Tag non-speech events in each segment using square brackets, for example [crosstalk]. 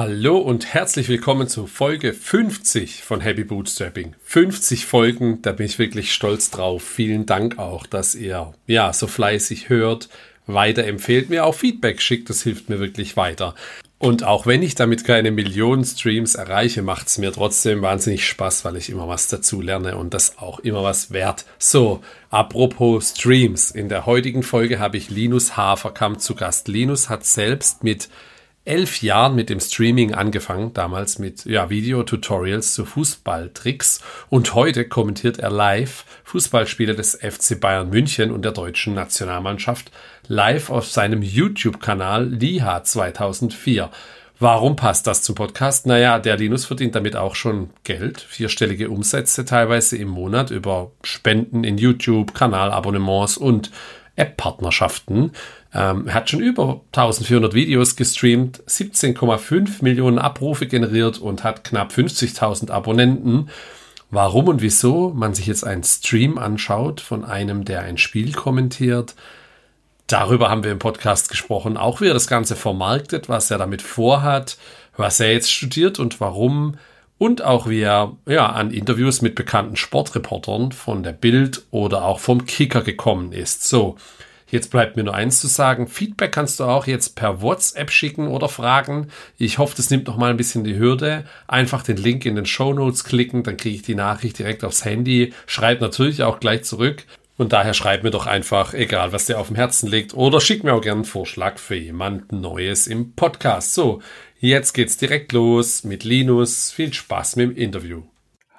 Hallo und herzlich willkommen zu Folge 50 von Happy Bootstrapping. 50 Folgen, da bin ich wirklich stolz drauf. Vielen Dank auch, dass ihr ja so fleißig hört, weiterempfehlt, mir auch Feedback schickt, das hilft mir wirklich weiter. Und auch wenn ich damit keine Millionen Streams erreiche, macht es mir trotzdem wahnsinnig Spaß, weil ich immer was dazu lerne und das auch immer was wert. So, apropos Streams. In der heutigen Folge habe ich Linus Haferkamp zu Gast. Linus hat selbst mit elf Jahren mit dem Streaming angefangen, damals mit ja, Videotutorials zu Fußballtricks und heute kommentiert er live Fußballspiele des FC Bayern München und der deutschen Nationalmannschaft live auf seinem YouTube-Kanal Liha 2004. Warum passt das zum Podcast? Naja, der Linus verdient damit auch schon Geld, vierstellige Umsätze teilweise im Monat über Spenden in YouTube, Kanalabonnements und App-Partnerschaften. Ähm, er hat schon über 1400 Videos gestreamt, 17,5 Millionen Abrufe generiert und hat knapp 50.000 Abonnenten. Warum und wieso man sich jetzt einen Stream anschaut von einem, der ein Spiel kommentiert, darüber haben wir im Podcast gesprochen. Auch wie er das Ganze vermarktet, was er damit vorhat, was er jetzt studiert und warum. Und auch wie er ja, an Interviews mit bekannten Sportreportern von der Bild oder auch vom Kicker gekommen ist. So, Jetzt bleibt mir nur eins zu sagen. Feedback kannst du auch jetzt per WhatsApp schicken oder fragen. Ich hoffe, das nimmt noch mal ein bisschen die Hürde. Einfach den Link in den Show Notes klicken, dann kriege ich die Nachricht direkt aufs Handy. Schreib natürlich auch gleich zurück. Und daher schreib mir doch einfach, egal was dir auf dem Herzen liegt, oder schick mir auch gerne einen Vorschlag für jemand Neues im Podcast. So, jetzt geht's direkt los mit Linus. Viel Spaß mit dem Interview.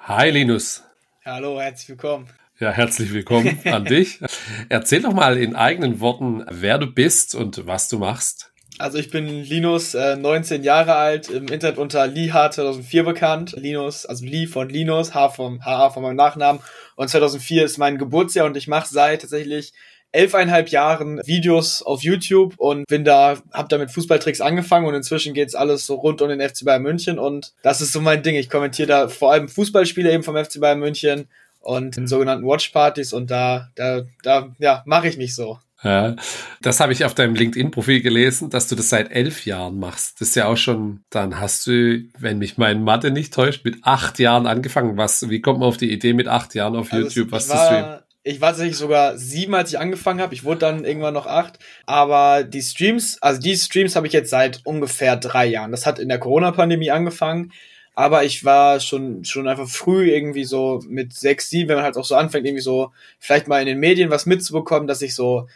Hi Linus. Hallo, herzlich willkommen. Ja, herzlich willkommen an [laughs] dich. Erzähl doch mal in eigenen Worten, wer du bist und was du machst. Also ich bin Linus, äh, 19 Jahre alt, im Internet unter Liha 2004 bekannt. Linus, also Li von Linus, H vom HA von meinem Nachnamen. Und 2004 ist mein Geburtsjahr und ich mache seit tatsächlich elfeinhalb Jahren Videos auf YouTube und bin da, hab da mit Fußballtricks angefangen und inzwischen geht's alles so rund um den FC Bayern München und das ist so mein Ding. Ich kommentiere da vor allem Fußballspiele eben vom FC Bayern München und in sogenannten Watchpartys und da, da, da, ja, mache ich mich so. Ja, das habe ich auf deinem LinkedIn-Profil gelesen, dass du das seit elf Jahren machst. Das ist ja auch schon, dann hast du, wenn mich mein Mathe nicht täuscht, mit acht Jahren angefangen. Was, wie kommt man auf die Idee, mit acht Jahren auf also YouTube was war, zu streamen? Ich war tatsächlich sogar sieben, als ich angefangen habe. Ich wurde dann irgendwann noch acht. Aber die Streams, also die Streams habe ich jetzt seit ungefähr drei Jahren. Das hat in der Corona-Pandemie angefangen. Aber ich war schon, schon einfach früh irgendwie so mit sechs, sieben, wenn man halt auch so anfängt, irgendwie so vielleicht mal in den Medien was mitzubekommen, dass ich so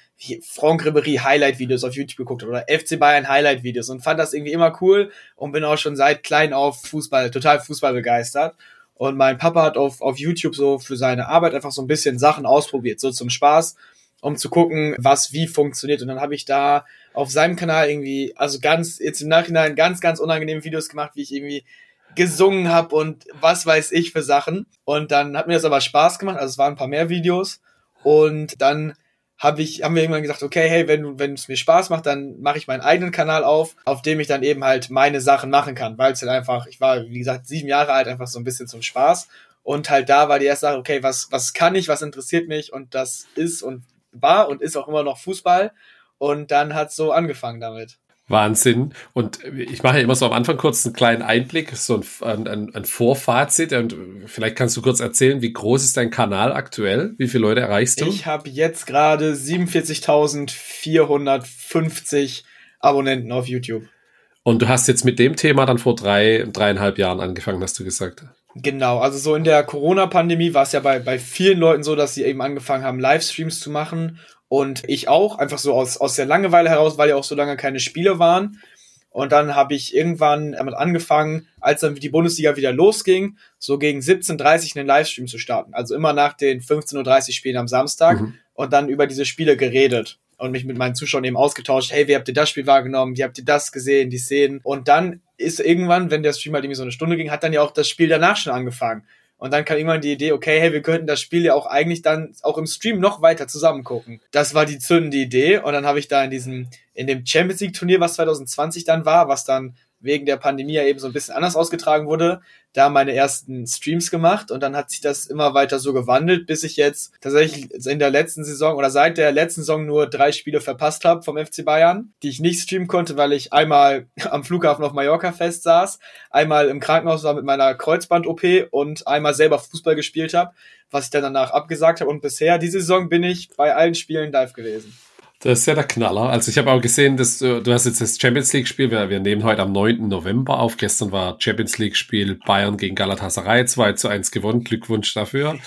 Franck Ribery Highlight-Videos auf YouTube geguckt habe oder FC Bayern Highlight-Videos und fand das irgendwie immer cool und bin auch schon seit klein auf Fußball, total Fußball begeistert. Und mein Papa hat auf, auf YouTube so für seine Arbeit einfach so ein bisschen Sachen ausprobiert, so zum Spaß, um zu gucken, was wie funktioniert. Und dann habe ich da auf seinem Kanal irgendwie, also ganz, jetzt im Nachhinein ganz, ganz unangenehme Videos gemacht, wie ich irgendwie gesungen habe und was weiß ich für Sachen. Und dann hat mir das aber Spaß gemacht. Also es waren ein paar mehr Videos. Und dann habe ich, haben wir irgendwann gesagt, okay, hey, wenn, wenn es mir Spaß macht, dann mache ich meinen eigenen Kanal auf, auf dem ich dann eben halt meine Sachen machen kann. Weil es halt einfach, ich war, wie gesagt, sieben Jahre alt, einfach so ein bisschen zum Spaß. Und halt da war die erste Sache, okay, was, was kann ich, was interessiert mich? Und das ist und war und ist auch immer noch Fußball. Und dann hat so angefangen damit. Wahnsinn. Und ich mache ja immer so am Anfang kurz einen kleinen Einblick, so ein, ein, ein Vorfazit. Und vielleicht kannst du kurz erzählen, wie groß ist dein Kanal aktuell? Wie viele Leute erreichst du? Ich habe jetzt gerade 47.450 Abonnenten auf YouTube. Und du hast jetzt mit dem Thema dann vor drei, dreieinhalb Jahren angefangen, hast du gesagt. Genau, also so in der Corona-Pandemie war es ja bei, bei vielen Leuten so, dass sie eben angefangen haben, Livestreams zu machen und ich auch, einfach so aus, aus der Langeweile heraus, weil ja auch so lange keine Spiele waren. Und dann habe ich irgendwann damit angefangen, als dann die Bundesliga wieder losging, so gegen 17.30 Uhr einen Livestream zu starten. Also immer nach den 15.30 Uhr Spielen am Samstag mhm. und dann über diese Spiele geredet und mich mit meinen Zuschauern eben ausgetauscht. Hey, wie habt ihr das Spiel wahrgenommen? Wie habt ihr das gesehen? Die Szenen? Und dann ist irgendwann, wenn der Stream halt irgendwie so eine Stunde ging, hat dann ja auch das Spiel danach schon angefangen. Und dann kam irgendwann die Idee, okay, hey, wir könnten das Spiel ja auch eigentlich dann auch im Stream noch weiter zusammen gucken. Das war die zündende Idee. Und dann habe ich da in diesem, in dem Champions League Turnier, was 2020 dann war, was dann wegen der Pandemie ja eben so ein bisschen anders ausgetragen wurde, da meine ersten Streams gemacht und dann hat sich das immer weiter so gewandelt, bis ich jetzt tatsächlich in der letzten Saison oder seit der letzten Saison nur drei Spiele verpasst habe vom FC Bayern, die ich nicht streamen konnte, weil ich einmal [laughs] am Flughafen auf Mallorca fest saß, einmal im Krankenhaus war mit meiner Kreuzband-OP und einmal selber Fußball gespielt habe, was ich dann danach abgesagt habe und bisher diese Saison bin ich bei allen Spielen live gewesen. Das ist ja der Knaller. Also ich habe auch gesehen, dass du, du hast jetzt das Champions League Spiel, wir, wir nehmen heute am 9. November auf. Gestern war Champions League Spiel Bayern gegen Galatasaray 2 zu 1 gewonnen. Glückwunsch dafür.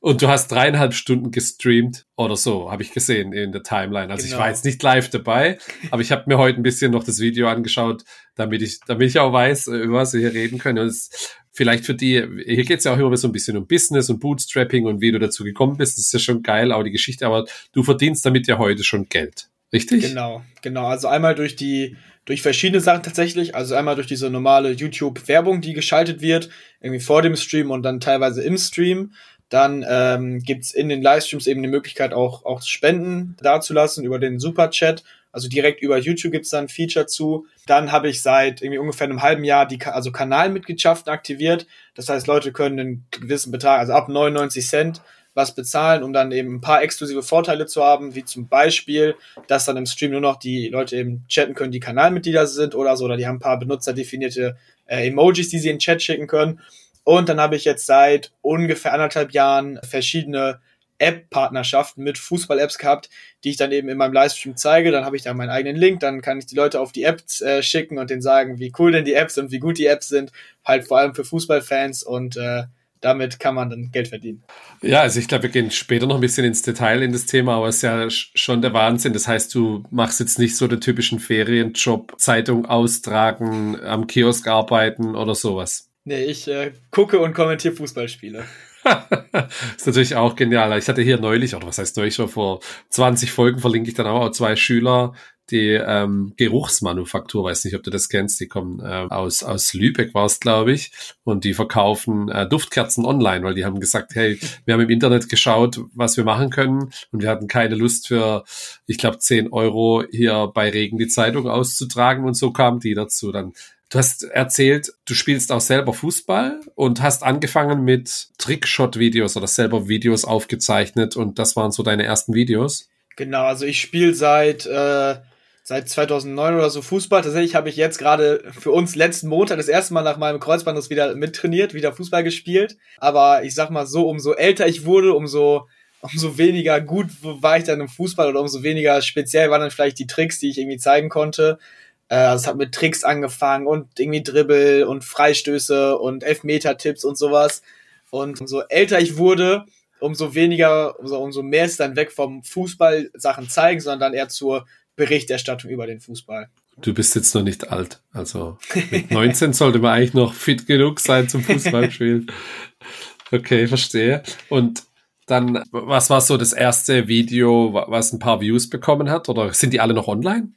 Und du hast dreieinhalb Stunden gestreamt oder so, habe ich gesehen in der Timeline. Also genau. ich war genau. jetzt nicht live dabei, aber ich habe mir heute ein bisschen noch das Video angeschaut, damit ich, damit ich auch weiß, über was wir hier reden können. Und es, vielleicht für die, hier geht es ja auch immer so ein bisschen um Business und Bootstrapping und wie du dazu gekommen bist. Das ist ja schon geil, auch die Geschichte, aber du verdienst damit ja heute schon Geld. Richtig? Genau, genau. Also einmal durch die, durch verschiedene Sachen tatsächlich. Also einmal durch diese normale YouTube-Werbung, die geschaltet wird, irgendwie vor dem Stream und dann teilweise im Stream. Dann ähm, gibt in den Livestreams eben die Möglichkeit, auch, auch Spenden dazulassen über den Superchat. Also direkt über YouTube gibt's da ein Feature zu. Dann habe ich seit irgendwie ungefähr einem halben Jahr die also Kanalmitgliedschaften aktiviert. Das heißt, Leute können einen gewissen Betrag, also ab 99 Cent, was bezahlen, um dann eben ein paar exklusive Vorteile zu haben, wie zum Beispiel, dass dann im Stream nur noch die Leute eben chatten können, die Kanalmitglieder sind oder so, oder die haben ein paar benutzerdefinierte äh, Emojis, die sie in den Chat schicken können. Und dann habe ich jetzt seit ungefähr anderthalb Jahren verschiedene App-Partnerschaften mit Fußball-Apps gehabt, die ich dann eben in meinem Livestream zeige. Dann habe ich da meinen eigenen Link, dann kann ich die Leute auf die Apps äh, schicken und denen sagen, wie cool denn die Apps und wie gut die Apps sind. Halt vor allem für Fußballfans und äh, damit kann man dann Geld verdienen. Ja, also ich glaube, wir gehen später noch ein bisschen ins Detail in das Thema, aber es ist ja schon der Wahnsinn. Das heißt, du machst jetzt nicht so den typischen Ferienjob, Zeitung austragen, am Kiosk arbeiten oder sowas. Nee, ich äh, gucke und kommentiere Fußballspiele. [laughs] ist natürlich auch genial. Ich hatte hier neulich, oder was heißt neulich, schon vor 20 Folgen verlinke ich dann auch zwei Schüler, die ähm, Geruchsmanufaktur, weiß nicht, ob du das kennst, die kommen äh, aus, aus Lübeck war es, glaube ich, und die verkaufen äh, Duftkerzen online, weil die haben gesagt, hey, wir haben im Internet geschaut, was wir machen können und wir hatten keine Lust für, ich glaube, 10 Euro hier bei Regen die Zeitung auszutragen und so kamen die dazu. Dann Du hast erzählt, du spielst auch selber Fußball und hast angefangen mit Trickshot-Videos oder selber Videos aufgezeichnet und das waren so deine ersten Videos. Genau, also ich spiele seit äh, seit 2009 oder so Fußball. Tatsächlich habe ich jetzt gerade für uns letzten Montag das erste Mal nach meinem Kreuzbandriss wieder mittrainiert, wieder Fußball gespielt. Aber ich sag mal so, umso älter ich wurde, umso umso weniger gut war ich dann im Fußball oder umso weniger speziell waren dann vielleicht die Tricks, die ich irgendwie zeigen konnte. Äh, also es hat mit Tricks angefangen und irgendwie Dribbel und Freistöße und Elfmeter-Tipps und sowas. Und umso älter ich wurde, umso weniger, umso, umso mehr ist dann weg vom Fußball Sachen zeigen, sondern dann eher zur Berichterstattung über den Fußball. Du bist jetzt noch nicht alt. Also [laughs] mit 19 sollte man eigentlich noch fit genug sein zum Fußballspielen. [laughs] Okay, verstehe. Und dann, was war so das erste Video, was ein paar Views bekommen hat? Oder sind die alle noch online?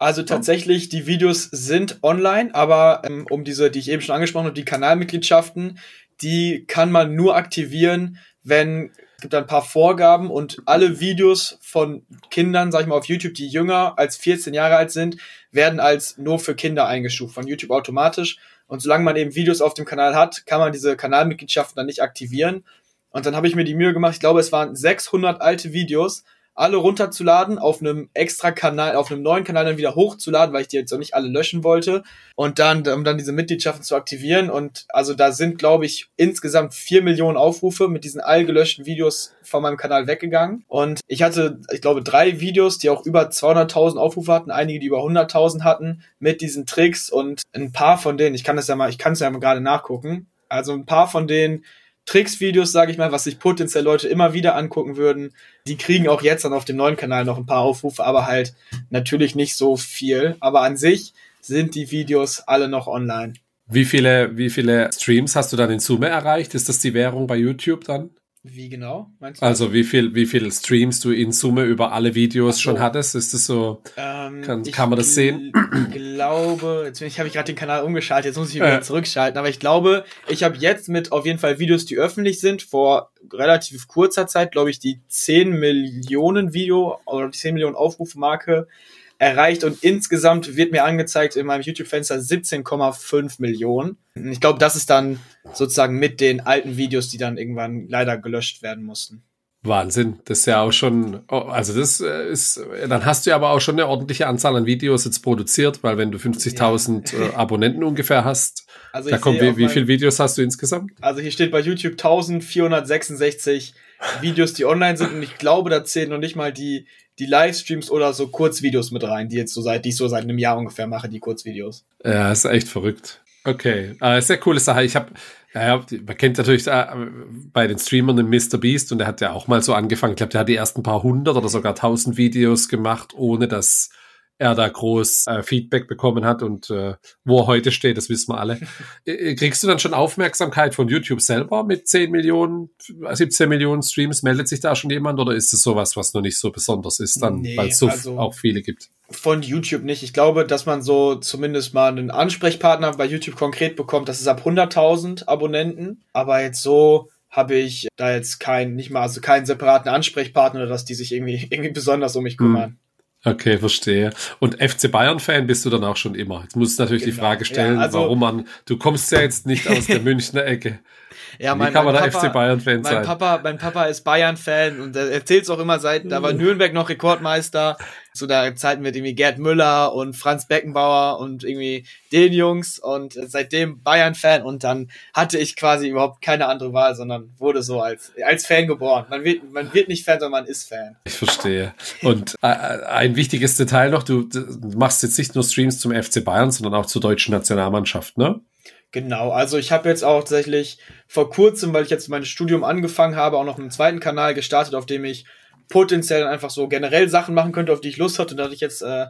Also tatsächlich, die Videos sind online, aber ähm, um diese, die ich eben schon angesprochen habe, die Kanalmitgliedschaften, die kann man nur aktivieren, wenn es gibt ein paar Vorgaben und alle Videos von Kindern, sag ich mal, auf YouTube, die jünger als 14 Jahre alt sind, werden als nur für Kinder eingestuft von YouTube automatisch. Und solange man eben Videos auf dem Kanal hat, kann man diese Kanalmitgliedschaften dann nicht aktivieren. Und dann habe ich mir die Mühe gemacht, ich glaube, es waren 600 alte Videos, alle runterzuladen, auf einem extra Kanal, auf einem neuen Kanal dann wieder hochzuladen, weil ich die jetzt auch nicht alle löschen wollte. Und dann, um dann diese Mitgliedschaften zu aktivieren. Und also da sind, glaube ich, insgesamt vier Millionen Aufrufe mit diesen all gelöschten Videos von meinem Kanal weggegangen. Und ich hatte, ich glaube, drei Videos, die auch über 200.000 Aufrufe hatten, einige, die über 100.000 hatten, mit diesen Tricks. Und ein paar von denen, ich kann das ja mal, ich kann es ja mal gerade nachgucken. Also ein paar von denen Tricks-Videos, sage ich mal, was sich potenziell Leute immer wieder angucken würden. Die kriegen auch jetzt dann auf dem neuen Kanal noch ein paar Aufrufe, aber halt natürlich nicht so viel. Aber an sich sind die Videos alle noch online. Wie viele, wie viele Streams hast du dann in Summe erreicht? Ist das die Währung bei YouTube dann? Wie genau? Meinst du? Also wie viel, wie viel Streams du in Summe über alle Videos so. schon hattest? Ist das so? Ähm, kann, kann man das sehen? Ich glaube, jetzt ich, habe ich gerade den Kanal umgeschaltet, jetzt muss ich wieder äh. zurückschalten. Aber ich glaube, ich habe jetzt mit auf jeden Fall Videos, die öffentlich sind, vor relativ kurzer Zeit, glaube ich, die 10 Millionen Video oder die 10 Millionen Aufrufe Marke erreicht und insgesamt wird mir angezeigt in meinem YouTube-Fenster 17,5 Millionen. Ich glaube, das ist dann sozusagen mit den alten Videos, die dann irgendwann leider gelöscht werden mussten. Wahnsinn, das ist ja auch schon, oh, also das äh, ist, dann hast du ja aber auch schon eine ordentliche Anzahl an Videos jetzt produziert, weil wenn du 50.000 ja. Äh, Abonnenten ungefähr hast, also da kommt, wie, wie viele Videos hast du insgesamt? Also hier steht bei YouTube 1466 Videos, die online sind und ich glaube, da zählen noch nicht mal die, die Livestreams oder so Kurzvideos mit rein, die jetzt so seit, die ich so seit einem Jahr ungefähr mache, die Kurzvideos. Ja, ist echt verrückt. Okay, äh, sehr coole Sache. Ich habe ja, man kennt natürlich äh, bei den Streamern den Mr. Beast und der hat ja auch mal so angefangen. Ich glaube, der hat die ersten paar hundert oder sogar tausend Videos gemacht, ohne dass er da groß äh, Feedback bekommen hat und äh, wo er heute steht, das wissen wir alle. [laughs] Äh, kriegst du dann schon Aufmerksamkeit von YouTube selber mit 10 Millionen, 17 Millionen Streams? Meldet sich da schon jemand oder ist es sowas, was noch nicht so besonders ist, dann, nee, weil es so also auch viele gibt? Von YouTube nicht. Ich glaube, dass man so zumindest mal einen Ansprechpartner bei YouTube konkret bekommt. Das ist ab 100.000 Abonnenten. Aber jetzt so habe ich da jetzt keinen, nicht mal, also keinen separaten Ansprechpartner, dass die sich irgendwie, [laughs] irgendwie besonders um mich kümmern. Hm. Okay, verstehe. Und FC Bayern-Fan bist du dann auch schon immer. Jetzt musst du natürlich genau. die Frage stellen, ja, also, warum man, du kommst ja jetzt nicht aus der Münchner Ecke. Ja, mein, Wie kann man da FC Bayern-Fan sein? Papa, mein Papa ist Bayern-Fan und er erzählt es auch immer seit, da war Nürnberg noch Rekordmeister. Zu der Zeit mit irgendwie Gerd Müller und Franz Beckenbauer und irgendwie den Jungs und seitdem Bayern-Fan und dann hatte ich quasi überhaupt keine andere Wahl, sondern wurde so als, als Fan geboren. Man wird, man wird nicht Fan, sondern man ist Fan. Ich verstehe. Und äh, ein wichtiges Detail noch, du, du machst jetzt nicht nur Streams zum FC Bayern, sondern auch zur deutschen Nationalmannschaft, ne? Genau, also ich habe jetzt auch tatsächlich vor kurzem, weil ich jetzt mein Studium angefangen habe, auch noch einen zweiten Kanal gestartet, auf dem ich potenziell einfach so generell Sachen machen könnte, auf die ich Lust hatte. Und da hatte ich jetzt äh,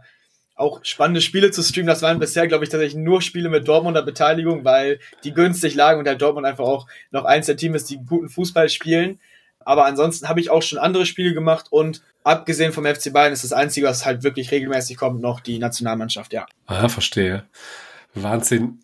auch spannende Spiele zu streamen. Das waren bisher, glaube ich, tatsächlich nur Spiele mit Dortmunder Beteiligung, weil die günstig lagen und halt Dortmund einfach auch noch eins der Teams ist, die guten Fußball spielen. Aber ansonsten habe ich auch schon andere Spiele gemacht und abgesehen vom FC Bayern ist das Einzige, was halt wirklich regelmäßig kommt, noch die Nationalmannschaft, ja. Ah, verstehe. Wahnsinn.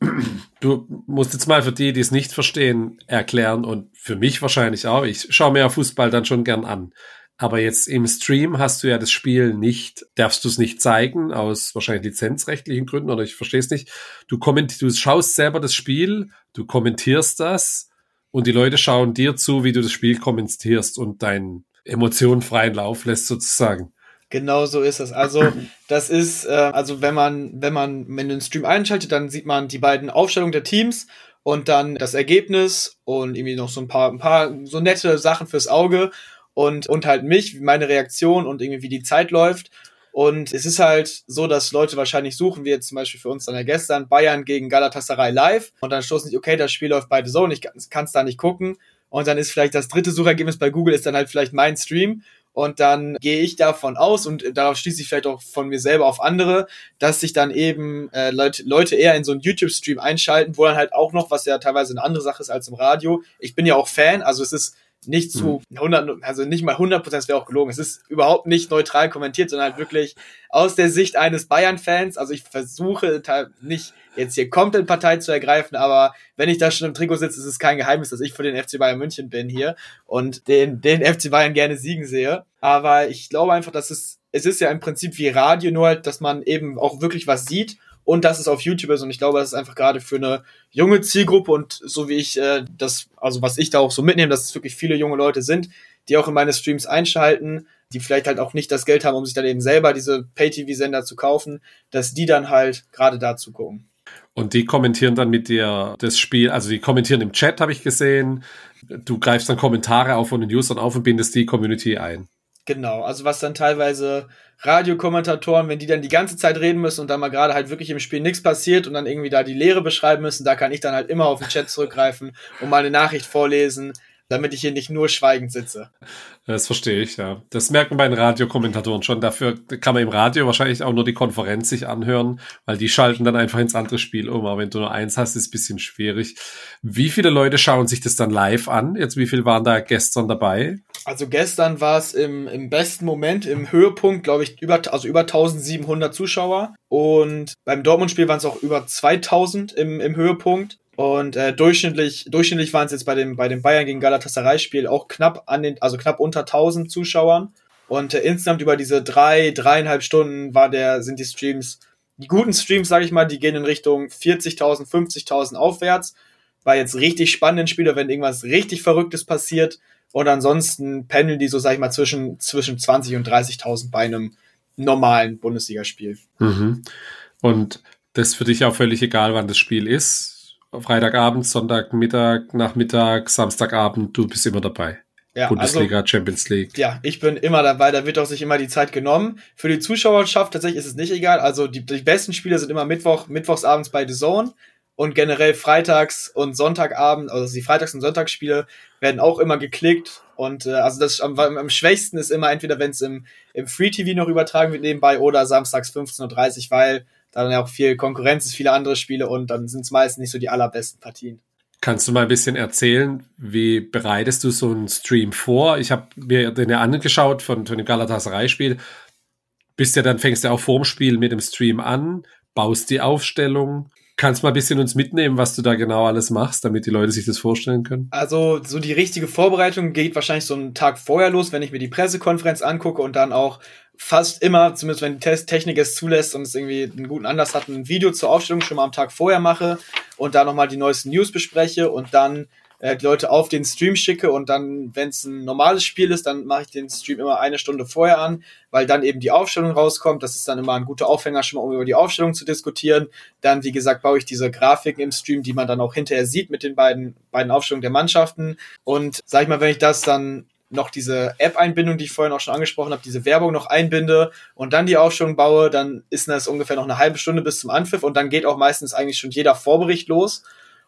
Du musst jetzt mal für die, die es nicht verstehen, erklären und für mich wahrscheinlich auch. Ich schaue mir ja Fußball dann schon gern an. Aber jetzt im Stream hast du ja das Spiel nicht, darfst du es nicht zeigen, aus wahrscheinlich lizenzrechtlichen Gründen oder ich verstehe es nicht. Du, komment, du schaust selber das Spiel, du kommentierst das und die Leute schauen dir zu, wie du das Spiel kommentierst und deinen Emotionen freien Lauf lässt sozusagen. Genau so ist es. Also, [clears throat] das ist, äh, also wenn man, wenn man, wenn den Stream einschaltet, dann sieht man die beiden Aufstellungen der Teams und dann das Ergebnis und irgendwie noch so ein paar, ein paar so nette Sachen fürs Auge und, und halt mich, meine Reaktion und irgendwie wie die Zeit läuft. Und es ist halt so, dass Leute wahrscheinlich suchen, wie jetzt zum Beispiel für uns dann ja gestern, Bayern gegen Galatasaray live. Und dann stoßen sie, okay, das Spiel läuft beide so und ich kann es da nicht gucken. Und dann ist vielleicht das dritte Suchergebnis bei Google ist dann halt vielleicht mein Stream. Und dann gehe ich davon aus und darauf schließe ich vielleicht auch von mir selber auf andere, dass sich dann eben äh, Leute, Leute eher in so einen YouTube-Stream einschalten, wo dann halt auch noch, was ja teilweise eine andere Sache ist als im Radio. Ich bin ja auch Fan, also es ist nicht zu 100, mhm. also nicht mal 100 Prozent, das wäre auch gelogen. Es ist überhaupt nicht neutral kommentiert, sondern halt wirklich aus der Sicht eines Bayern-Fans. Also ich versuche nicht jetzt hier komplett Partei zu ergreifen, aber wenn ich da schon im Trikot sitze, ist es kein Geheimnis, dass ich für den FC Bayern München bin hier und den, den FC Bayern gerne siegen sehe. Aber ich glaube einfach, dass es, es ist ja im Prinzip wie Radio, nur halt, dass man eben auch wirklich was sieht und dass es auf YouTube ist. Und ich glaube, das ist einfach gerade für eine junge Zielgruppe und so wie ich äh, das, also was ich da auch so mitnehme, dass es wirklich viele junge Leute sind, die auch in meine Streams einschalten, die vielleicht halt auch nicht das Geld haben, um sich dann eben selber diese Pay-TV-Sender zu kaufen, dass die dann halt gerade dazu gucken. Und die kommentieren dann mit dir das Spiel, also die kommentieren im Chat, habe ich gesehen. Du greifst dann Kommentare auf von den Usern auf und bindest die Community ein. Genau, also was dann teilweise Radiokommentatoren, wenn die dann die ganze Zeit reden müssen und dann mal gerade halt wirklich im Spiel nichts passiert und dann irgendwie da die Lehre beschreiben müssen, da kann ich dann halt immer auf den Chat zurückgreifen und mal eine Nachricht vorlesen, damit ich hier nicht nur schweigend sitze. Das verstehe ich, ja. Das merken bei den Radiokommentatoren schon. Dafür kann man im Radio wahrscheinlich auch nur die Konferenz sich anhören, weil die schalten dann einfach ins andere Spiel um. Aber wenn du nur eins hast, ist es ein bisschen schwierig. Wie viele Leute schauen sich das dann live an? Jetzt, wie viel waren da gestern dabei? Also gestern war es im, im besten Moment, im Höhepunkt, glaube ich, über, also über 1700 Zuschauer. Und beim Dortmund-Spiel waren es auch über 2000 im, im Höhepunkt. Und äh, durchschnittlich, durchschnittlich waren es jetzt bei dem, bei dem Bayern gegen Galatasaray-Spiel auch knapp an den, also knapp unter 1000 Zuschauern. Und äh, insgesamt über diese drei, dreieinhalb Stunden war der, sind die Streams, die guten Streams, sage ich mal, die gehen in Richtung 40.000, 50.000 aufwärts. Bei jetzt richtig spannenden Spielen, wenn irgendwas richtig Verrücktes passiert. Und ansonsten pendeln die so, sag ich mal, zwischen, zwischen 20 und 30.000 bei einem normalen Bundesligaspiel. Mhm. Und das ist für dich auch völlig egal, wann das Spiel ist. Freitagabend, Sonntagmittag, Nachmittag, Samstagabend, du bist immer dabei. Ja, Bundesliga, also, Champions League. Ja, ich bin immer dabei, da wird auch sich immer die Zeit genommen. Für die Zuschauerschaft tatsächlich ist es nicht egal. Also die, die besten Spiele sind immer Mittwoch, Mittwochsabends bei The Zone und generell Freitags- und Sonntagabend, also die Freitags- und Sonntagsspiele werden auch immer geklickt. Und äh, also das am, am schwächsten ist immer entweder, wenn es im, im Free TV noch übertragen wird nebenbei oder samstags 15.30 Uhr, weil da dann ja auch viel Konkurrenz ist, viele andere Spiele und dann sind es meistens nicht so die allerbesten Partien. Kannst du mal ein bisschen erzählen, wie bereitest du so einen Stream vor? Ich habe mir den ja angeschaut von, von dem Galatasaray-Spiel. Bist ja dann, fängst du auch vorm Spiel mit dem Stream an, baust die Aufstellung, Kannst mal ein bisschen uns mitnehmen, was du da genau alles machst, damit die Leute sich das vorstellen können? Also, so die richtige Vorbereitung geht wahrscheinlich so einen Tag vorher los, wenn ich mir die Pressekonferenz angucke und dann auch fast immer, zumindest wenn die Technik es zulässt und es irgendwie einen guten Anlass hat, ein Video zur Aufstellung schon mal am Tag vorher mache und da nochmal die neuesten News bespreche und dann äh, Leute auf den Stream schicke und dann, wenn es ein normales Spiel ist, dann mache ich den Stream immer eine Stunde vorher an, weil dann eben die Aufstellung rauskommt. Das ist dann immer ein guter Aufhänger, schon mal um über die Aufstellung zu diskutieren. Dann, wie gesagt, baue ich diese Grafiken im Stream, die man dann auch hinterher sieht mit den beiden, beiden Aufstellungen der Mannschaften. Und sag ich mal, wenn ich das dann noch diese App-Einbindung, die ich vorhin auch schon angesprochen habe, diese Werbung noch einbinde und dann die Aufstellung baue, dann ist das ungefähr noch eine halbe Stunde bis zum Anpfiff und dann geht auch meistens eigentlich schon jeder Vorbericht los.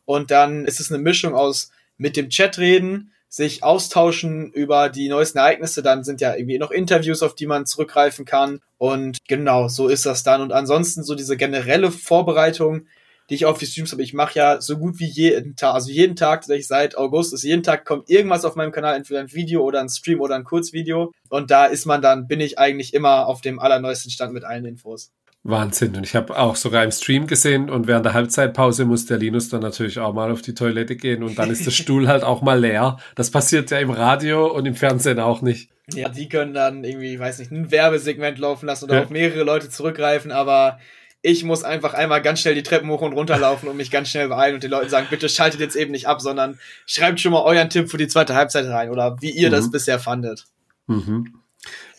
Und dann ist es eine Mischung aus mit dem Chat reden, sich austauschen über die neuesten Ereignisse. Dann sind ja irgendwie noch Interviews, auf die man zurückgreifen kann. Und genau, so ist das dann. Und ansonsten so diese generelle Vorbereitung, die ich auf die Streams habe. Ich mache ja so gut wie jeden Tag, also jeden Tag, seit August ist jeden Tag kommt irgendwas auf meinem Kanal, entweder ein Video oder ein Stream oder ein Kurzvideo. Und da ist man dann, bin ich eigentlich immer auf dem allerneuesten Stand mit allen Infos. Wahnsinn. Und ich habe auch sogar im Stream gesehen und während der Halbzeitpause muss der Linus dann natürlich auch mal auf die Toilette gehen und dann ist der [laughs] Stuhl halt auch mal leer. Das passiert ja im Radio und im Fernsehen auch nicht. Ja, die können dann irgendwie, weiß nicht, ein Werbesegment laufen lassen oder ja. auf mehrere Leute zurückgreifen, aber ich muss einfach einmal ganz schnell die Treppen hoch und runter laufen und mich ganz schnell beeilen und den Leuten sagen, bitte schaltet jetzt eben nicht ab, sondern schreibt schon mal euren Tipp für die zweite Halbzeit rein oder wie ihr mhm. das bisher fandet. Mhm.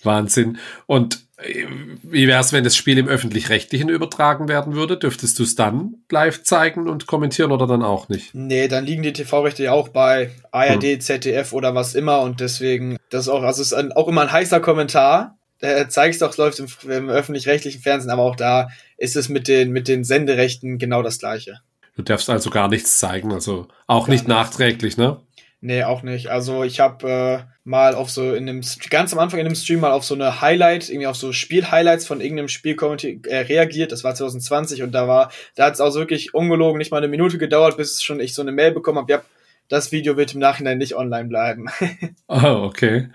Wahnsinn. Und wie wäre es, wenn das Spiel im öffentlich-rechtlichen übertragen werden würde? Dürftest du es dann live zeigen und kommentieren oder dann auch nicht? Nee, dann liegen die TV-Rechte ja auch bei ARD, hm. ZDF oder was immer und deswegen, das ist auch, also ist ein, auch immer ein heißer Kommentar. Der zeigst doch, es läuft im, im öffentlich-rechtlichen Fernsehen, aber auch da ist es mit den, mit den Senderechten genau das gleiche. Du darfst also gar nichts zeigen, also auch gar nicht, nicht nachträglich, ne? Nee, auch nicht. Also ich habe äh, mal auf so in dem ganz am Anfang in dem Stream mal auf so eine Highlight, irgendwie auf so Spiel-Highlights von irgendeinem Spiel äh, reagiert. Das war 2020 und da war, da hat es auch wirklich ungelogen nicht mal eine Minute gedauert, bis schon ich so eine Mail bekommen habe, ja, das Video wird im Nachhinein nicht online bleiben. oh, [laughs] okay.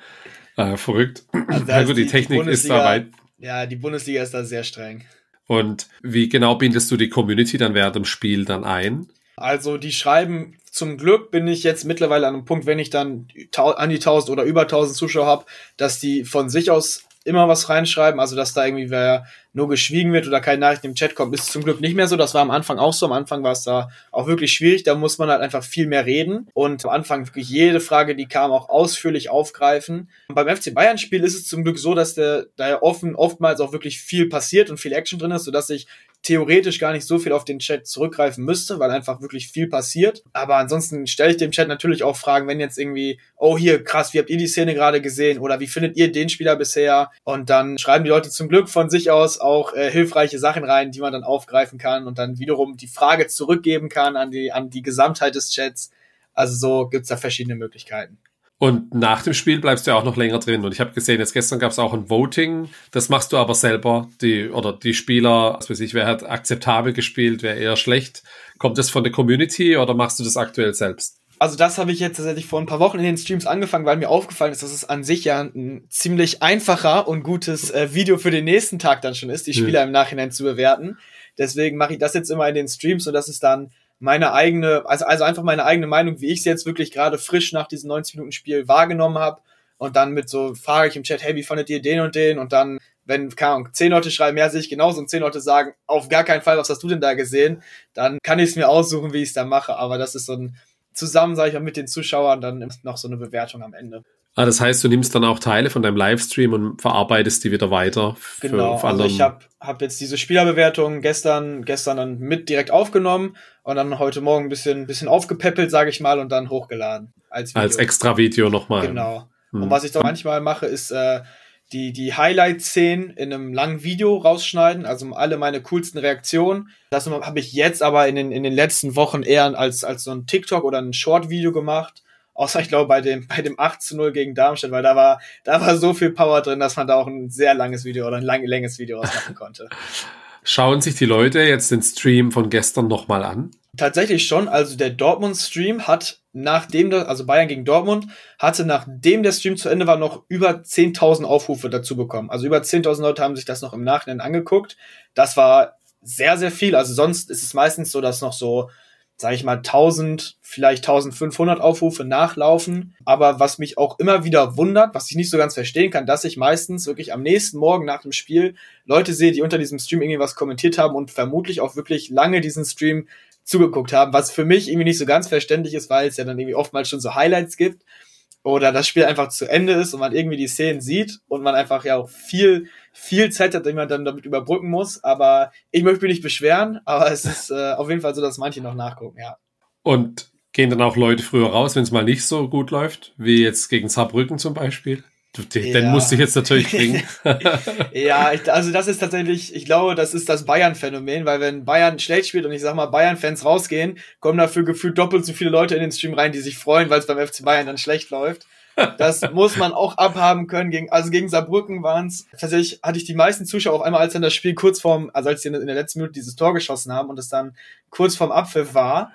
Ah, verrückt. Also also die, die Technik die ist da weit. Ja, die Bundesliga ist da sehr streng. Und wie genau bindest du die Community dann während dem Spiel dann ein? Also die schreiben, zum Glück bin ich jetzt mittlerweile an einem Punkt, wenn ich dann an die 1000 oder über 1000 Zuschauer habe, dass die von sich aus immer was reinschreiben, also dass da irgendwie wer nur geschwiegen wird oder keine Nachricht im Chat kommt, ist zum Glück nicht mehr so. Das war am Anfang auch so. Am Anfang war es da auch wirklich schwierig. Da muss man halt einfach viel mehr reden und am Anfang wirklich jede Frage, die kam, auch ausführlich aufgreifen. Und beim FC Bayern Spiel ist es zum Glück so, dass der da ja offen oftmals auch wirklich viel passiert und viel Action drin ist, sodass ich theoretisch gar nicht so viel auf den Chat zurückgreifen müsste, weil einfach wirklich viel passiert. Aber ansonsten stelle ich dem Chat natürlich auch Fragen, wenn jetzt irgendwie, oh hier, krass, wie habt ihr die Szene gerade gesehen? Oder wie findet ihr den Spieler bisher? Und dann schreiben die Leute zum Glück von sich aus auch äh, hilfreiche Sachen rein, die man dann aufgreifen kann und dann wiederum die Frage zurückgeben kann an die, an die Gesamtheit des Chats. Also so gibt's da verschiedene Möglichkeiten. Und nach dem Spiel bleibst du ja auch noch länger drin. Und ich habe gesehen, jetzt gestern gab es auch ein Voting. Das machst du aber selber. Die, oder die Spieler, was weiß ich, wer hat akzeptabel gespielt, wer eher schlecht. Kommt das von der Community oder machst du das aktuell selbst? Also das habe ich jetzt tatsächlich vor ein paar Wochen in den Streams angefangen, weil mir aufgefallen ist, dass es an sich ja ein ziemlich einfacher und gutes äh, Video für den nächsten Tag dann schon ist, die Spieler ja. im Nachhinein zu bewerten. Deswegen mache ich das jetzt immer in den Streams, so dass es dann meine eigene, also, also einfach meine eigene Meinung, wie ich es jetzt wirklich gerade frisch nach diesem 90 Minuten Spiel wahrgenommen habe. und dann mit so frage ich im Chat, hey, wie fandet ihr den und den? Und dann, wenn, keine Ahnung, zehn Leute schreiben, ja, sehe ich genauso und zehn Leute sagen, auf gar keinen Fall, was hast du denn da gesehen? Dann kann ich es mir aussuchen, wie ich es da mache. Aber das ist so ein zusammen, sage ich mal, mit den Zuschauern dann noch so eine Bewertung am Ende. Ah, das heißt, du nimmst dann auch Teile von deinem Livestream und verarbeitest die wieder weiter. Für, genau, für also ich habe hab jetzt diese Spielerbewertung gestern, gestern dann mit direkt aufgenommen und dann heute Morgen ein bisschen, bisschen aufgepäppelt, sage ich mal, und dann hochgeladen. Als, Video. als extra Video nochmal. Genau. Hm. Und was ich doch manchmal mache, ist äh, die, die Highlight-Szenen in einem langen Video rausschneiden, also alle meine coolsten Reaktionen. Das habe ich jetzt aber in den, in den letzten Wochen eher als, als so ein TikTok oder ein Short-Video gemacht Außer ich glaube bei dem, bei dem 8 zu 0 gegen Darmstadt, weil da war, da war so viel Power drin, dass man da auch ein sehr langes Video oder ein lang, länges Video ausmachen konnte. Schauen sich die Leute jetzt den Stream von gestern nochmal an? Tatsächlich schon. Also der Dortmund-Stream hat nachdem das, also Bayern gegen Dortmund, hatte nachdem der Stream zu Ende war, noch über 10.000 Aufrufe dazu bekommen. Also über 10.000 Leute haben sich das noch im Nachhinein angeguckt. Das war sehr, sehr viel. Also sonst ist es meistens so, dass noch so sage ich mal, 1000, vielleicht 1500 Aufrufe nachlaufen. Aber was mich auch immer wieder wundert, was ich nicht so ganz verstehen kann, dass ich meistens wirklich am nächsten Morgen nach dem Spiel Leute sehe, die unter diesem Stream irgendwie was kommentiert haben und vermutlich auch wirklich lange diesen Stream zugeguckt haben, was für mich irgendwie nicht so ganz verständlich ist, weil es ja dann irgendwie oftmals schon so Highlights gibt oder das Spiel einfach zu Ende ist und man irgendwie die Szenen sieht und man einfach ja auch viel, viel Zeit hat, die man dann damit überbrücken muss. Aber ich möchte mich nicht beschweren, aber es ist äh, auf jeden Fall so, dass manche noch nachgucken, ja. Und gehen dann auch Leute früher raus, wenn es mal nicht so gut läuft, wie jetzt gegen Saarbrücken zum Beispiel? Den ja. musste ich jetzt natürlich bringen. [laughs] ja, also das ist tatsächlich, ich glaube, das ist das Bayern-Phänomen, weil wenn Bayern schlecht spielt und ich sag mal, Bayern-Fans rausgehen, kommen dafür gefühlt doppelt so viele Leute in den Stream rein, die sich freuen, weil es beim FC Bayern dann schlecht läuft. Das muss man auch abhaben können. Gegen, also gegen Saarbrücken waren es, tatsächlich hatte ich die meisten Zuschauer auf einmal, als dann das Spiel kurz vorm, also als sie in der letzten Minute dieses Tor geschossen haben und es dann kurz vorm Abpfiff war,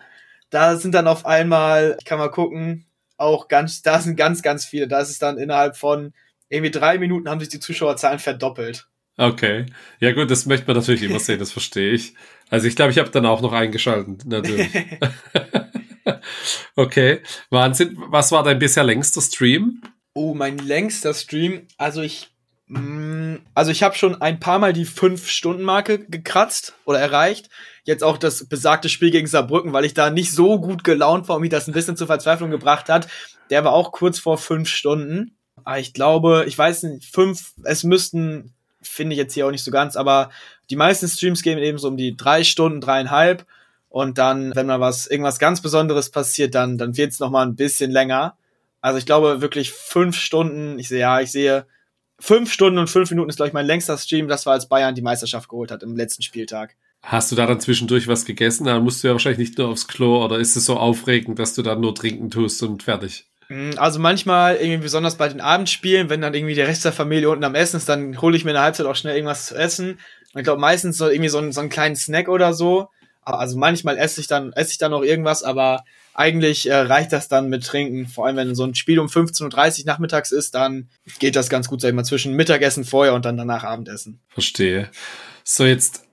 da sind dann auf einmal, ich kann mal gucken, auch ganz, da sind ganz, ganz viele. Da ist es dann innerhalb von irgendwie drei Minuten haben sich die Zuschauerzahlen verdoppelt. Okay. Ja gut, das möchte man natürlich immer sehen, das verstehe ich. Also ich glaube, ich habe dann auch noch eingeschaltet, natürlich. [laughs] [laughs] okay. Wahnsinn. Was war dein bisher längster Stream? Oh, mein längster Stream. Also ich mm, also ich habe schon ein paar Mal die 5-Stunden-Marke gekratzt oder erreicht. Jetzt auch das besagte Spiel gegen Saarbrücken, weil ich da nicht so gut gelaunt war und mich das ein bisschen zur Verzweiflung gebracht hat. Der war auch kurz vor fünf Stunden. Aber ich glaube, ich weiß nicht, fünf, es müssten, finde ich jetzt hier auch nicht so ganz, aber die meisten Streams gehen eben so um die drei Stunden, dreieinhalb. Und dann, wenn mal was, irgendwas ganz Besonderes passiert, dann, dann wird es nochmal ein bisschen länger. Also ich glaube wirklich fünf Stunden, ich sehe, ja, ich sehe fünf Stunden und fünf Minuten ist, glaube ich, mein längster Stream. Das war, als Bayern die Meisterschaft geholt hat im letzten Spieltag. Hast du da dann zwischendurch was gegessen? Da musst du ja wahrscheinlich nicht nur aufs Klo oder ist es so aufregend, dass du dann nur trinken tust und fertig? Mm, also manchmal, irgendwie besonders bei den Abendspielen, wenn dann irgendwie der Rest der Familie unten am Essen ist, dann hole ich mir in der Halbzeit auch schnell irgendwas zu essen. Und ich glaube meistens so irgendwie so, ein, so einen kleinen Snack oder so. Also manchmal esse ich dann, esse ich dann noch irgendwas, aber eigentlich äh, reicht das dann mit Trinken. Vor allem, wenn so ein Spiel um 15.30 Uhr nachmittags ist, dann geht das ganz gut, sag ich mal, zwischen Mittagessen vorher und dann danach Abendessen. Verstehe. So, jetzt,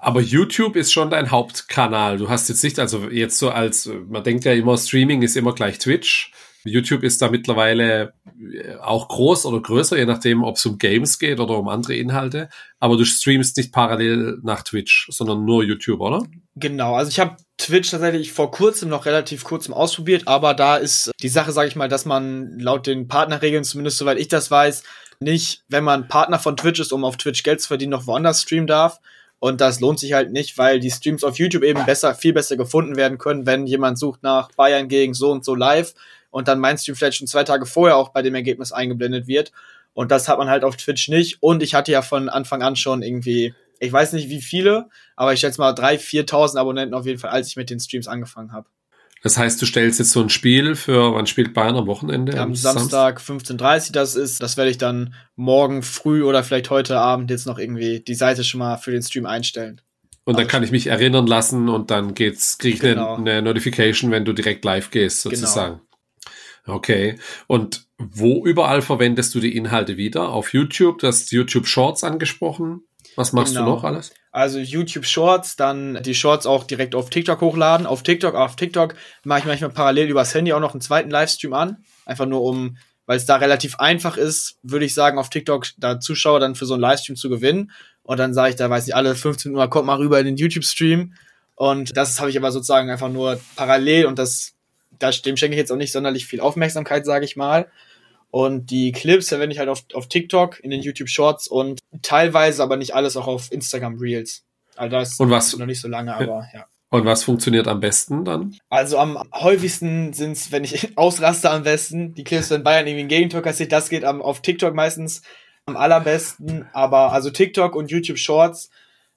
aber YouTube ist schon dein Hauptkanal. Du hast jetzt nicht, also jetzt so als, man denkt ja immer, Streaming ist immer gleich Twitch. YouTube ist da mittlerweile äh, auch groß oder größer, je nachdem, ob es um Games geht oder um andere Inhalte. Aber du streamst nicht parallel nach Twitch, sondern nur YouTube, oder? Genau, also ich habe Twitch tatsächlich vor kurzem noch relativ kurzem ausprobiert, aber da ist die Sache, sage ich mal, dass man laut den Partnerregeln, zumindest soweit ich das weiß, nicht, wenn man Partner von Twitch ist, um auf Twitch Geld zu verdienen, noch woanders streamen darf. Und das lohnt sich halt nicht, weil die Streams auf YouTube eben besser, viel besser gefunden werden können, wenn jemand sucht nach Bayern gegen so und so live und dann mein Stream vielleicht schon zwei Tage vorher auch bei dem Ergebnis eingeblendet wird. Und das hat man halt auf Twitch nicht. Und ich hatte ja von Anfang an schon irgendwie, ich weiß nicht wie viele, aber ich schätze mal 3.000, 4.000 Abonnenten auf jeden Fall, als ich mit den Streams angefangen habe. Das heißt, du stellst jetzt so ein Spiel für, wann spielt Bayern am Wochenende? Am, am Samstag 15.30 Uhr, das ist, das werde ich dann morgen früh oder vielleicht heute Abend jetzt noch irgendwie die Seite schon mal für den Stream einstellen. Und dann also kann ich mich erinnern lassen und dann geht's, krieg ich genau. eine, eine, Notification, wenn du direkt live gehst, genau. sozusagen. Genau. Okay. Und wo überall verwendest du die Inhalte wieder? Auf YouTube, das YouTube Shorts angesprochen. Was machst genau. du noch alles? Also YouTube Shorts, dann die Shorts auch direkt auf TikTok hochladen. Auf TikTok, auf TikTok mache ich manchmal parallel übers Handy auch noch einen zweiten Livestream an. Einfach nur um, weil es da relativ einfach ist, würde ich sagen, auf TikTok da Zuschauer dann für so einen Livestream zu gewinnen. Und dann sage ich da, weiß ich, alle 15 Minuten kommt mal rüber in den YouTube-Stream. Und das habe ich aber sozusagen einfach nur parallel und das, das dem schenke ich jetzt auch nicht sonderlich viel Aufmerksamkeit, sage ich mal. Und die Clips verwende ich halt auf, auf TikTok, in den YouTube Shorts und teilweise, aber nicht alles, auch auf Instagram Reels. Also das und was, noch nicht so lange, aber ja. Und was funktioniert am besten dann? Also am häufigsten sind es, wenn ich [laughs] ausraste am besten, die Clips, wenn Bayern irgendwie ein Gegentor kassiert, das geht am, auf TikTok meistens am allerbesten. Aber also TikTok und YouTube Shorts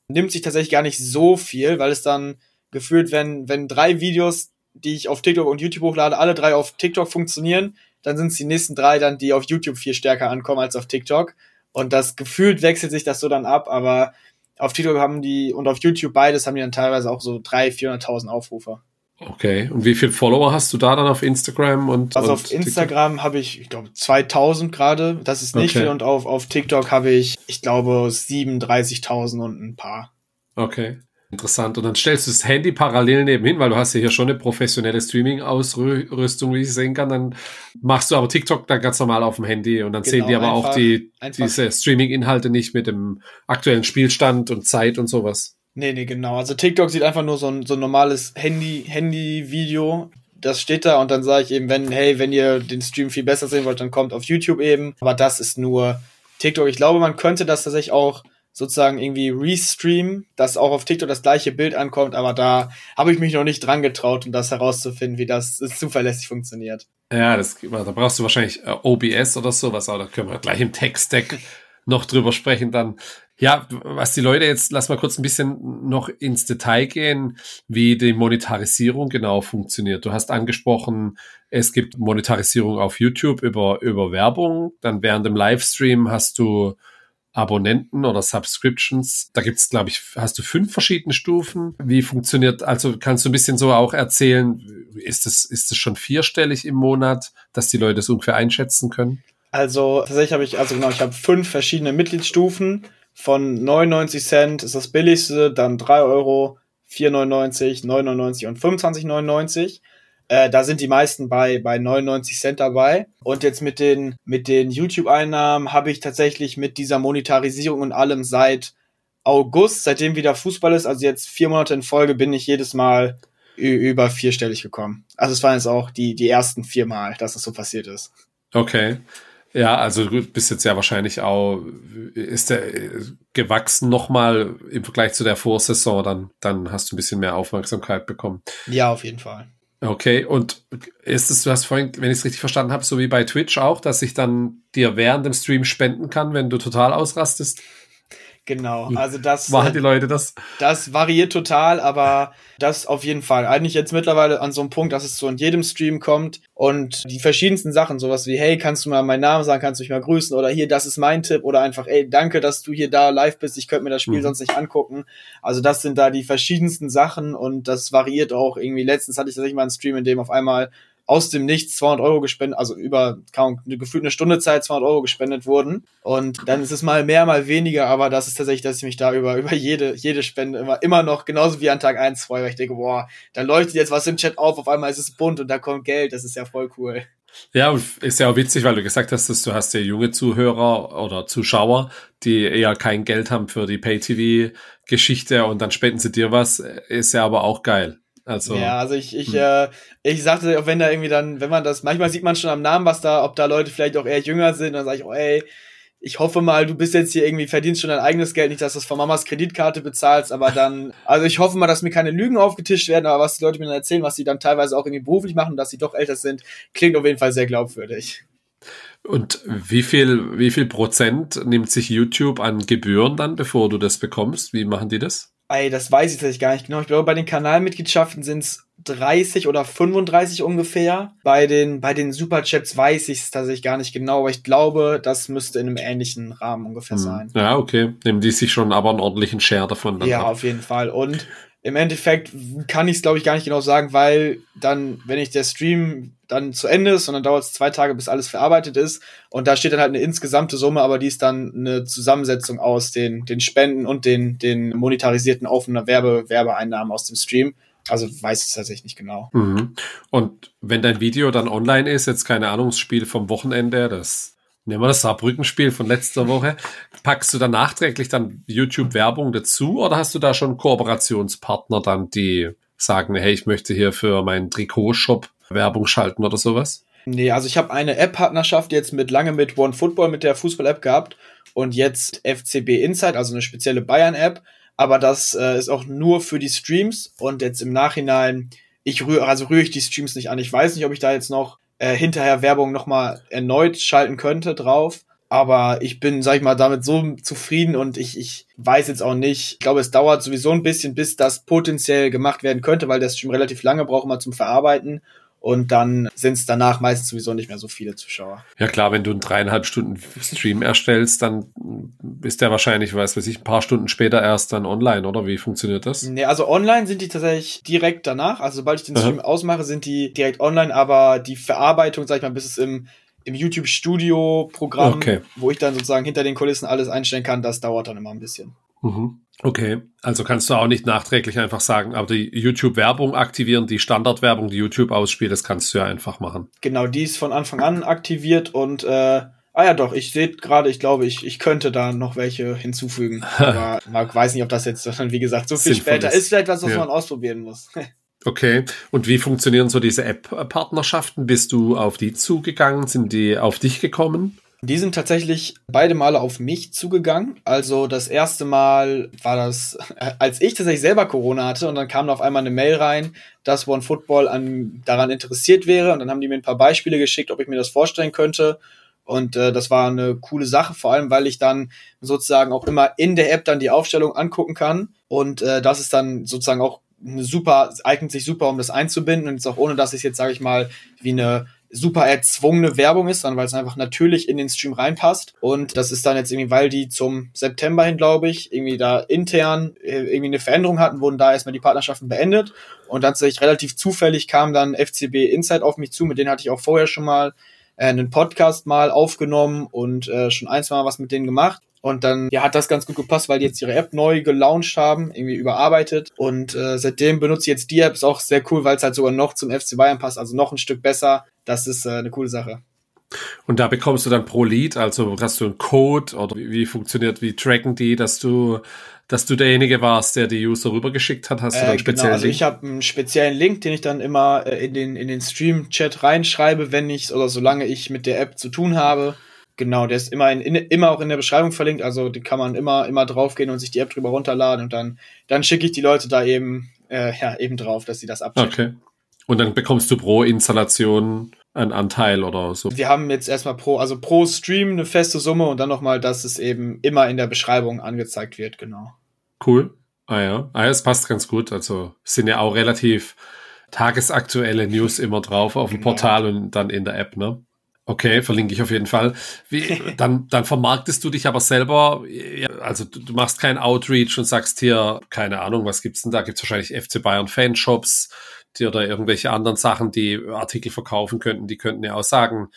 nimmt sich tatsächlich gar nicht so viel, weil es dann gefühlt, wenn, wenn drei Videos, die ich auf TikTok und YouTube hochlade, alle drei auf TikTok funktionieren, dann sind es die nächsten drei dann, die auf YouTube viel stärker ankommen als auf TikTok. Und das gefühlt wechselt sich das so dann ab, aber auf TikTok haben die und auf YouTube beides haben die dann teilweise auch so 300.000, 400.000 Aufrufe. Okay, und wie viele Follower hast du da dann auf Instagram und Also und auf Instagram habe ich, ich glaube, 2000 gerade, das ist nicht Okay. viel und auf, auf TikTok habe ich, ich glaube, 37.000 und ein paar. Okay. Interessant. Und dann stellst du das Handy parallel nebenhin, weil du hast ja hier schon eine professionelle Streaming-Ausrüstung, wie ich sehen kann. Dann machst du aber TikTok dann ganz normal auf dem Handy und dann Genau, sehen die aber auch einfach- die, einfach- diese Streaming-Inhalte nicht mit dem aktuellen Spielstand und Zeit und sowas. Nee, nee, genau. Also TikTok sieht einfach nur so ein, so ein normales Handy, Handy-Video. Das steht da und dann sage ich eben, wenn, hey, wenn ihr den Stream viel besser sehen wollt, dann kommt auf YouTube eben. Aber das ist nur TikTok. Ich glaube, man könnte das tatsächlich auch sozusagen irgendwie restreamen, dass auch auf TikTok das gleiche Bild ankommt, aber da habe ich mich noch nicht dran getraut, um das herauszufinden, wie das zuverlässig funktioniert. Ja, das, da brauchst du wahrscheinlich äh, OBS oder sowas, aber da können wir gleich im Text-Stack noch drüber sprechen dann. Ja, was die Leute jetzt, lass mal kurz ein bisschen noch ins Detail gehen, wie die Monetarisierung genau funktioniert. Du hast angesprochen, es gibt Monetarisierung auf YouTube über, über Werbung. Dann während dem Livestream hast du Abonnenten oder Subscriptions. Da gibt's, glaube ich, hast du fünf verschiedene Stufen. Wie funktioniert, also kannst du ein bisschen so auch erzählen, ist es, ist es schon vierstellig im Monat, dass die Leute es ungefähr einschätzen können? Also tatsächlich habe ich, also genau, ich habe fünf verschiedene Mitgliedsstufen. Von 99 Cent ist das billigste, dann 3 Euro, 4,99, 9,99 und 25,99. Äh, da sind die meisten bei, bei 99 Cent dabei. Und jetzt mit den, mit den YouTube-Einnahmen habe ich tatsächlich mit dieser Monetarisierung und allem seit August, seitdem wieder Fußball ist, also jetzt vier Monate in Folge, bin ich jedes Mal über vierstellig gekommen. Also es waren jetzt auch die, die ersten vier Mal, dass das so passiert ist. Okay. Ja, also du bist jetzt ja wahrscheinlich auch, ist der gewachsen nochmal im Vergleich zu der Vorsaison, dann, dann hast du ein bisschen mehr Aufmerksamkeit bekommen. Ja, auf jeden Fall. Okay, und ist es, du hast vorhin, wenn ich es richtig verstanden habe, so wie bei Twitch auch, dass ich dann dir während dem Stream spenden kann, wenn du total ausrastest? Genau, also das, Machen die Leute das? das variiert total, aber das auf jeden Fall. Eigentlich jetzt mittlerweile an so einem Punkt, dass es so in jedem Stream kommt und die verschiedensten Sachen, sowas wie, hey, kannst du mal meinen Namen sagen, kannst du mich mal grüßen oder hier, das ist mein Tipp oder einfach, ey, danke, dass du hier da live bist, ich könnte mir das Spiel Mhm. sonst nicht angucken. Also das sind da die verschiedensten Sachen und das variiert auch irgendwie. Letztens hatte ich tatsächlich mal einen Stream, in dem auf einmal aus dem Nichts 200 Euro gespendet, also über kaum eine gefühlt eine Stunde Zeit 200 Euro gespendet wurden. Und dann ist es mal mehr, mal weniger, aber das ist tatsächlich, dass ich mich da über, über jede, jede Spende immer, immer noch genauso wie an Tag 1 freue, weil ich denke, boah, da leuchtet jetzt was im Chat auf, auf einmal ist es bunt und da kommt Geld, das ist ja voll cool. Ja, ist ja auch witzig, weil du gesagt hast, dass du hast ja junge Zuhörer oder Zuschauer, die eher kein Geld haben für die Pay-TV-Geschichte und dann spenden sie dir was, ist ja aber auch geil. Also, Ja, also ich, ich, Hm. äh, ich sagte, auch wenn da irgendwie dann, wenn man das, manchmal sieht man schon am Namen, was da, ob da Leute vielleicht auch eher jünger sind, dann sage ich, oh ey, ich hoffe mal, du bist jetzt hier irgendwie, verdienst schon dein eigenes Geld, nicht, dass du es von Mamas Kreditkarte bezahlst, aber dann, [laughs] also ich hoffe mal, dass mir keine Lügen aufgetischt werden, aber was die Leute mir dann erzählen, was sie dann teilweise auch irgendwie beruflich machen, dass sie doch älter sind, klingt auf jeden Fall sehr glaubwürdig. und wie viel, wie viel Prozent nimmt sich YouTube an Gebühren dann, bevor du das bekommst? Wie machen die das? Ey, das weiß ich tatsächlich gar nicht genau. Ich glaube, bei den Kanalmitgliedschaften sind es 30 oder 35 ungefähr. Bei den, bei den Superchats weiß ich es tatsächlich gar nicht genau, aber ich glaube, das müsste in einem ähnlichen Rahmen ungefähr sein. Hm. Ja, okay. Nehmen die sich schon aber einen ordentlichen Share davon dann Ja, ab. auf jeden Fall. Und im Endeffekt kann ich es, glaube ich, gar nicht genau sagen, weil dann, wenn ich der Stream dann zu Ende ist und dann dauert es zwei Tage, bis alles verarbeitet ist und da steht dann halt eine insgesamte Summe, aber die ist dann eine Zusammensetzung aus den, den Spenden und den, den monetarisierten Aufnahmen Werbe, Werbeeinnahmen aus dem Stream. Also weiß ich tatsächlich nicht genau. Mhm. Und wenn dein Video dann online ist, jetzt keine Ahnung, das Spiel vom Wochenende, das nehmen wir das Saarbrückenspiel von letzter Woche, packst du dann nachträglich dann YouTube-Werbung dazu oder hast du da schon Kooperationspartner dann, die sagen, hey, ich möchte hier für meinen Trikotshop Werbung schalten oder sowas? Nee, also ich habe eine App-Partnerschaft jetzt mit lange mit OneFootball, mit der Fußball-App gehabt und jetzt FCB Insight, also eine spezielle Bayern-App. Aber das äh, ist auch nur für die Streams und jetzt im Nachhinein, ich rühre, also rühre ich die Streams nicht an. Ich weiß nicht, ob ich da jetzt noch äh, hinterher Werbung nochmal erneut schalten könnte drauf. Aber ich bin, sag ich mal, damit so zufrieden und ich, ich weiß jetzt auch nicht. Ich glaube, es dauert sowieso ein bisschen, bis das potenziell gemacht werden könnte, weil der Stream relativ lange braucht immer zum Verarbeiten und dann sind es danach meistens sowieso nicht mehr so viele Zuschauer. Ja klar, wenn du einen dreieinhalb Stunden Stream erstellst, dann ist der wahrscheinlich, weiß weiß ich, ein paar Stunden später erst dann online, oder? Wie funktioniert das? Nee, also online sind die tatsächlich direkt danach. Also sobald ich den Stream Aha. ausmache, sind die direkt online, aber die Verarbeitung, sag ich mal, bis es im im YouTube-Studio-Programm, okay. wo ich dann sozusagen hinter den Kulissen alles einstellen kann, das dauert dann immer ein bisschen. Mhm. Okay, also kannst du auch nicht nachträglich einfach sagen, aber die YouTube-Werbung aktivieren, die Standardwerbung, die YouTube ausspielt, das kannst du ja einfach machen. Genau, die ist von Anfang an aktiviert und äh, Ah ja, doch, ich sehe gerade, ich glaube, ich, ich könnte da noch welche hinzufügen. [laughs] Aber Marc weiß nicht, ob das jetzt, wie gesagt, so viel Sinnvoll später ist. ist vielleicht was, was ja. man ausprobieren muss. [laughs] Okay, und wie funktionieren so diese App-Partnerschaften? Bist du auf die zugegangen? Sind die auf dich gekommen? Die sind tatsächlich beide Male auf mich zugegangen. Also das erste Mal war das, [laughs] als ich tatsächlich selber Corona hatte und dann kam auf einmal eine Mail rein, dass OneFootball an, daran interessiert wäre und dann haben die mir ein paar Beispiele geschickt, ob ich mir das vorstellen könnte. Und äh, das war eine coole Sache, vor allem weil ich dann sozusagen auch immer in der App dann die Aufstellung angucken kann. Und äh, das ist dann sozusagen auch super, eignet sich super, um das einzubinden und jetzt auch ohne, dass ich jetzt, sage ich mal, wie eine super erzwungene Werbung ist, sondern weil es einfach natürlich in den Stream reinpasst. Und das ist dann jetzt irgendwie, weil die zum September hin, glaube ich, irgendwie da intern äh, irgendwie eine Veränderung hatten, wurden da erstmal die Partnerschaften beendet. Und dann tatsächlich relativ zufällig kam dann FCB Insight auf mich zu, mit denen hatte ich auch vorher schon mal äh, einen Podcast mal aufgenommen und äh, schon ein, zwei Mal was mit denen gemacht. Und dann ja, hat das ganz gut gepasst, weil die jetzt ihre App neu gelauncht haben, irgendwie überarbeitet. Und äh, seitdem benutze ich jetzt die App. Ist auch sehr cool, weil es halt sogar noch zum FC Bayern passt, also noch ein Stück besser. Das ist äh, eine coole Sache. Und da bekommst du dann pro Lead, also hast du einen Code oder wie, wie funktioniert, wie tracken die, dass du, dass du derjenige warst, der die User rübergeschickt hat? Hast du dann einen äh, speziellen genau, also ich habe einen speziellen Link, den ich dann immer äh, in den in den Stream-Chat reinschreibe, wenn ich oder solange ich mit der App zu tun habe. Genau, der ist immer, in, in, immer auch in der Beschreibung verlinkt, also die kann man immer, immer draufgehen und sich die App drüber runterladen und dann, dann schicke ich die Leute da eben, äh, ja, eben drauf, dass sie das abchecken. Okay. Und dann bekommst du pro Installation einen Anteil oder so. Wir haben jetzt erstmal pro, also pro Stream eine feste Summe und dann nochmal, dass es eben immer in der Beschreibung angezeigt wird, genau. Cool. Ah ja, ah, es passt ganz gut. Also sind ja auch relativ tagesaktuelle News immer drauf auf dem genau. Portal und dann in der App, ne? Okay, verlinke ich auf jeden Fall. Wie, [laughs] dann, dann vermarktest du dich aber selber, also du, du, machst kein Outreach und sagst hier, keine Ahnung, was gibt's denn da? Gibt's wahrscheinlich FC Bayern Fanshops die, oder irgendwelche anderen Sachen, die Artikel verkaufen könnten, die könnten ja auch sagen,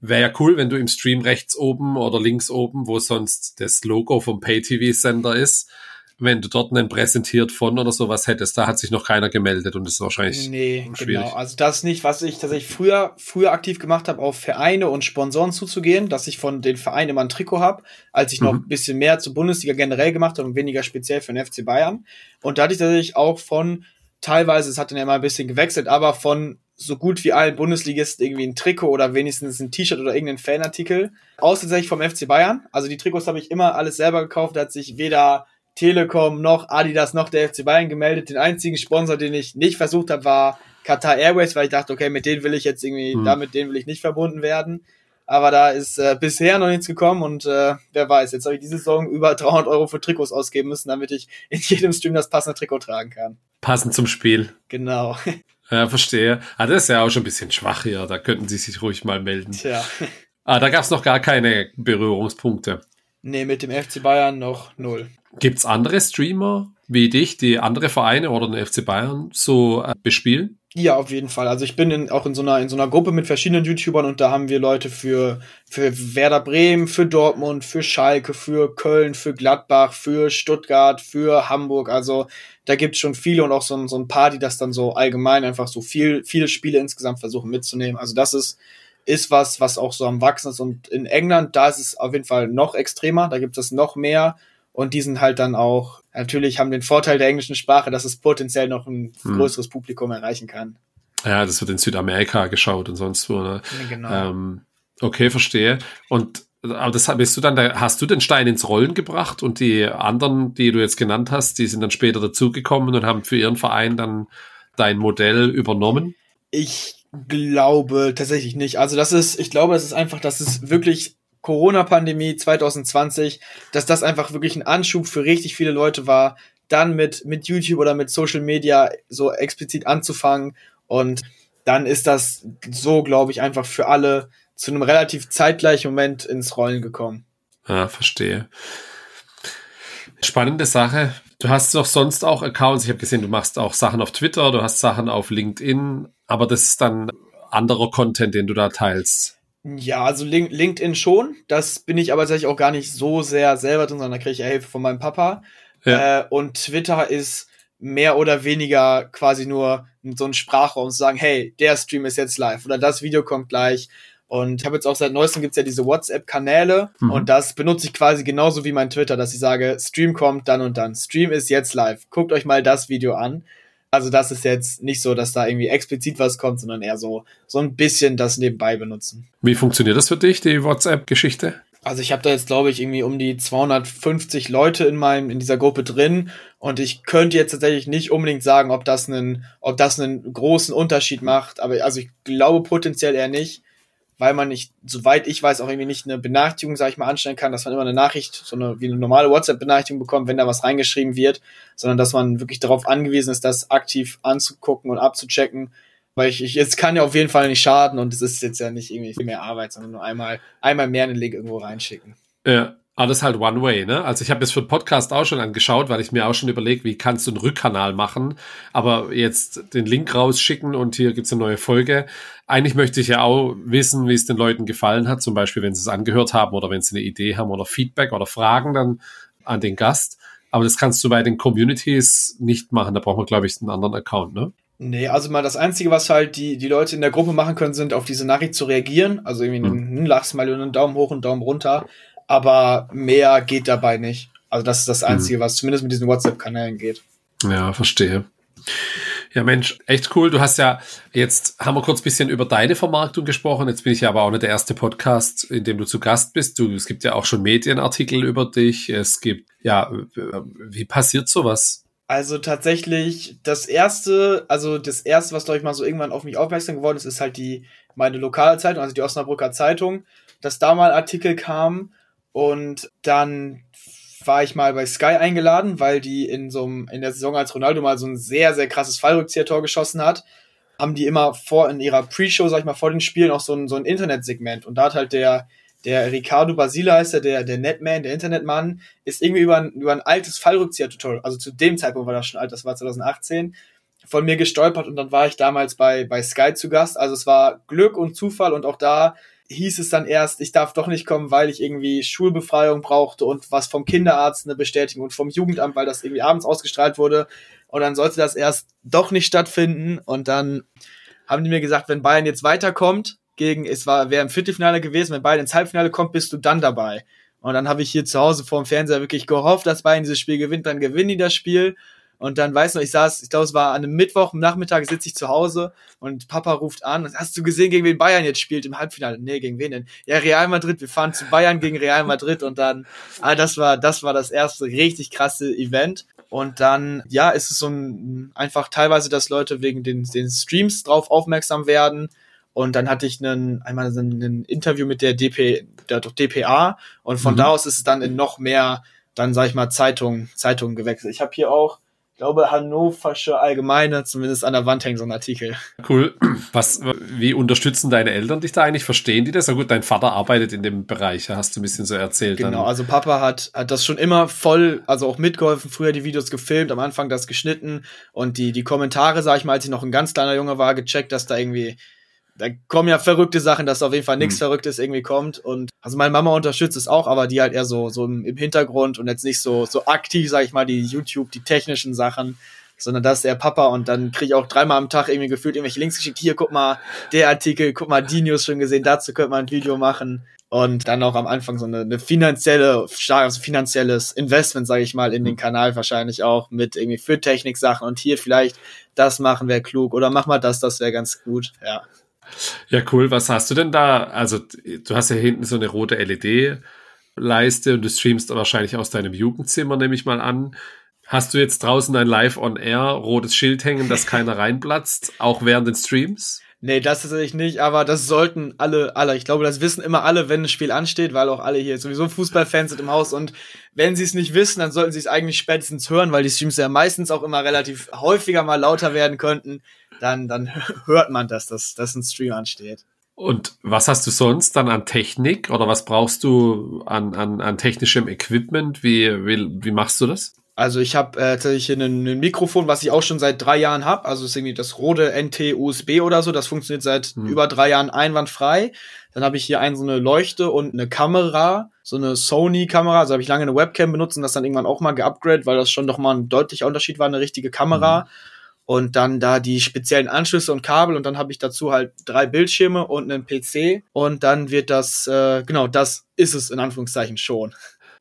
wäre ja cool, wenn du im Stream rechts oben oder links oben, wo sonst das Logo vom Pay-TV-Sender ist, wenn du dort einen präsentiert von oder sowas hättest, da hat sich noch keiner gemeldet und das ist wahrscheinlich nee, schwierig. Genau. Also das nicht, was ich tatsächlich früher früher aktiv gemacht habe, auf Vereine und Sponsoren zuzugehen, dass ich von den Vereinen immer ein Trikot habe, als ich noch mhm. ein bisschen mehr zur Bundesliga generell gemacht habe und weniger speziell für den FC Bayern. Und da hatte ich tatsächlich auch von teilweise, es hat dann ja mal ein bisschen gewechselt, aber von so gut wie allen Bundesligisten irgendwie ein Trikot oder wenigstens ein T-Shirt oder irgendeinen Fanartikel. Außer tatsächlich vom FC Bayern. Also die Trikots habe ich immer alles selber gekauft, da hat sich weder Telekom noch Adidas noch der FC Bayern gemeldet. Den einzigen Sponsor, den ich nicht versucht habe, war Qatar Airways, weil ich dachte, okay, mit denen will ich jetzt irgendwie, hm. damit denen will ich nicht verbunden werden. Aber da ist äh, bisher noch nichts gekommen und äh, wer weiß, jetzt habe ich diese Saison über 300 Euro für Trikots ausgeben müssen, damit ich in jedem Stream das passende Trikot tragen kann. Passend zum Spiel. Genau. [laughs] Ja, verstehe. Ah, das ist ja auch schon ein bisschen schwach hier. Da könnten Sie sich ruhig mal melden. Tja. Ah, da gab es noch gar keine Berührungspunkte. Nee, mit dem FC Bayern noch null. Gibt es andere Streamer wie dich, die andere Vereine oder den FC Bayern so äh, bespielen? Ja, auf jeden Fall. Also ich bin in, auch in so einer in so einer Gruppe mit verschiedenen YouTubern und da haben wir Leute für für Werder Bremen, für Dortmund, für Schalke, für Köln, für Gladbach, für Stuttgart, für Hamburg. Also da gibt's schon viele und auch so, so ein paar, die das dann so allgemein einfach so viel viele Spiele insgesamt versuchen mitzunehmen. Also das ist ist was, was auch so am wachsen ist und in England da ist es auf jeden Fall noch extremer. Da gibt es noch mehr und die sind halt dann auch, natürlich haben den Vorteil der englischen Sprache, dass es potenziell noch ein hm. größeres Publikum erreichen kann. Ja, das wird in Südamerika geschaut und sonst wo. Ne? Genau. Ähm, okay, verstehe. Und aber das bist du dann, da, hast du den Stein ins Rollen gebracht und die anderen, die du jetzt genannt hast, die sind dann später dazugekommen und haben für ihren Verein dann dein Modell übernommen? Ich glaube tatsächlich nicht. Also das ist, ich glaube, es ist einfach, dass es wirklich Corona-Pandemie 2020, dass das einfach wirklich ein Anschub für richtig viele Leute war, dann mit, mit YouTube oder mit Social Media so explizit anzufangen. Und dann ist das so, glaube ich, einfach für alle zu einem relativ zeitgleichen Moment ins Rollen gekommen. Ja, verstehe. Spannende Sache. Du hast doch sonst auch Accounts. Ich habe gesehen, du machst auch Sachen auf Twitter, du hast Sachen auf LinkedIn, aber das ist dann anderer Content, den du da teilst. Ja, also LinkedIn schon. Das bin ich aber tatsächlich auch gar nicht so sehr selber drin, sondern da kriege ich ja Hilfe von meinem Papa. Ja. Äh, und Twitter ist mehr oder weniger quasi nur so ein Sprachraum zu sagen, hey, der Stream ist jetzt live oder das Video kommt gleich. Und ich habe jetzt auch seit neuestem gibt's ja diese WhatsApp-Kanäle mhm. und das benutze ich quasi genauso wie mein Twitter, dass ich sage, Stream kommt dann und dann. Stream ist jetzt live. Guckt euch mal das Video an. Also das ist jetzt nicht so, dass da irgendwie explizit was kommt, sondern eher so, so ein bisschen das nebenbei benutzen. Wie funktioniert das für dich, die WhatsApp-Geschichte? Also ich habe da jetzt, glaube ich, irgendwie um die 250 Leute in meinem in dieser Gruppe drin und ich könnte jetzt tatsächlich nicht unbedingt sagen, ob das einen, ob das einen großen Unterschied macht. Aber also ich glaube potenziell eher nicht weil man nicht, soweit ich weiß, auch irgendwie nicht eine Benachrichtigung, sag ich mal, anstellen kann, dass man immer eine Nachricht, so eine, wie eine normale WhatsApp-Benachrichtigung bekommt, wenn da was reingeschrieben wird, sondern dass man wirklich darauf angewiesen ist, das aktiv anzugucken und abzuchecken. Weil ich, ich jetzt kann ja auf jeden Fall nicht schaden und es ist jetzt ja nicht irgendwie viel mehr Arbeit, sondern nur einmal, einmal mehr einen Link irgendwo reinschicken. Ja, alles halt One Way, ne? Also ich habe das für den Podcast auch schon angeschaut, weil ich mir auch schon überlegt, wie kannst du einen Rückkanal machen, aber jetzt den Link rausschicken und hier gibt's eine neue Folge. Eigentlich möchte ich ja auch wissen, wie es den Leuten gefallen hat, zum Beispiel, wenn sie es angehört haben oder wenn sie eine Idee haben oder Feedback oder Fragen dann an den Gast. Aber das kannst du bei den Communities nicht machen. Da braucht man, glaube ich, einen anderen Account, ne? Nee, also mal das Einzige, was halt die, die Leute in der Gruppe machen können, sind auf diese Nachricht zu reagieren. Also irgendwie hm. ein Lachsmiley und einen Daumen hoch und Daumen runter aber mehr geht dabei nicht. Also das ist das mhm. Einzige, mhm. was zumindest mit diesen WhatsApp-Kanälen geht. Ja, verstehe. Ja, Mensch, echt cool. Du hast ja, jetzt haben wir kurz bisschen über deine Vermarktung gesprochen. Jetzt bin ich ja aber auch nicht der erste Podcast, in dem du zu Gast bist. Du, es gibt ja auch schon Medienartikel über dich. Es gibt, ja, wie passiert sowas? Also tatsächlich, das erste, also das erste, was glaube ich mal so irgendwann auf mich aufmerksam geworden ist, ist halt die, meine lokale Zeitung, also die Osnabrücker Zeitung, dass da mal Artikel kam und dann war ich mal bei Sky eingeladen, weil die in so einem, in der Saison, als Ronaldo mal so ein sehr, sehr krasses Fallrückzieher-Tor geschossen hat, haben die immer vor, in ihrer Pre-Show, sag ich mal, vor den Spielen auch so ein, so ein Internetsegment. Und da hat halt der, der Ricardo Basile heißt er, der, der Netman, der Internetmann, ist irgendwie über ein, über ein altes Fallrückzieher-Tutorial, also zu dem Zeitpunkt war das schon alt, das war 2018, von mir gestolpert und dann war ich damals bei, bei Sky zu Gast. Also es war Glück und Zufall und auch da hieß es dann erst, ich darf doch nicht kommen, weil ich irgendwie Schulbefreiung brauchte und was vom Kinderarzt eine Bestätigung und vom Jugendamt, weil das irgendwie abends ausgestrahlt wurde. Und dann sollte das erst doch nicht stattfinden. Und dann haben die mir gesagt, wenn Bayern jetzt weiterkommt, gegen, es war, wäre im Viertelfinale gewesen, wenn Bayern ins Halbfinale kommt, bist du dann dabei. Und dann habe ich hier zu Hause vor dem Fernseher wirklich gehofft, dass Bayern dieses Spiel gewinnt, dann gewinnen die das Spiel. Und dann weiß noch, ich saß, ich glaube, es war an einem Mittwoch, am Nachmittag sitze ich zu Hause und Papa ruft an. Hast du gesehen, gegen wen Bayern jetzt spielt im Halbfinale? Nee, gegen wen denn? Ja, Real Madrid. Wir fahren zu Bayern gegen Real Madrid und dann, ah, das war, das war das erste richtig krasse Event. Und dann, ja, ist es so ein, einfach teilweise, dass Leute wegen den, den Streams drauf aufmerksam werden. Und dann hatte ich einen, einmal so ein Interview mit der DP, der DPA. Und von mhm. da aus ist es dann in noch mehr, dann sag ich mal, Zeitungen, Zeitungen gewechselt. Ich habe hier auch glaube, Hannoversche Allgemeine, zumindest an der Wand hängt so ein Artikel. Cool. Was, wie unterstützen deine Eltern dich da eigentlich? Verstehen die das? Na gut, dein Vater arbeitet in dem Bereich, hast du ein bisschen so erzählt. Genau, dann. also Papa hat, hat das schon immer voll, also auch mitgeholfen, früher die Videos gefilmt, am Anfang das geschnitten und die, die Kommentare, sag ich mal, als ich noch ein ganz kleiner Junge war, gecheckt, dass da irgendwie da kommen ja verrückte Sachen, dass auf jeden Fall nichts hm. Verrücktes irgendwie kommt. Und also meine Mama unterstützt es auch, aber die halt eher so, so im, im Hintergrund und jetzt nicht so, so aktiv, sag ich mal, die YouTube, die technischen Sachen, sondern das ist der Papa und dann kriege ich auch dreimal am Tag irgendwie gefühlt irgendwelche Links geschickt. Hier, guck mal, der Artikel, guck mal, die News schon gesehen, dazu könnte man ein Video machen. Und dann auch am Anfang so eine, eine finanzielle, also finanzielles Investment, sage ich mal, in den Kanal wahrscheinlich auch mit irgendwie für Technik-Sachen und hier vielleicht das machen wäre klug oder mach mal das, das wäre ganz gut, ja. Ja, cool. Was hast du denn da? Also, du hast ja hinten so eine rote LED-Leiste und du streamst wahrscheinlich aus deinem Jugendzimmer, nehme ich mal an. Hast du jetzt draußen ein Live-on-Air rotes Schild hängen, dass keiner reinplatzt, auch während den Streams? Nee, das tatsächlich nicht, aber das sollten alle, alle. Ich glaube, das wissen immer alle, wenn ein Spiel ansteht, weil auch alle hier sowieso Fußballfans sind im Haus und wenn sie es nicht wissen, dann sollten sie es eigentlich spätestens hören, weil die Streams ja meistens auch immer relativ häufiger mal lauter werden könnten. Dann, dann hört man, dass das, dass ein Stream ansteht. Und was hast du sonst dann an Technik oder was brauchst du an, an, an technischem Equipment? Wie, wie, wie machst du das? Also ich habe äh, tatsächlich ein, ein Mikrofon, was ich auch schon seit drei Jahren habe. Also ist irgendwie das Rode NT USB oder so. Das funktioniert seit hm. über drei Jahren einwandfrei. Dann habe ich hier einen so eine Leuchte und eine Kamera, so eine Sony-Kamera. Also habe ich lange eine Webcam benutzt und das dann irgendwann auch mal geupgradet, weil das schon doch mal ein deutlicher Unterschied war, eine richtige Kamera. Hm. Und dann da die speziellen Anschlüsse und Kabel und dann habe ich dazu halt drei Bildschirme und einen PC und dann wird das, äh, genau, das ist es in Anführungszeichen schon.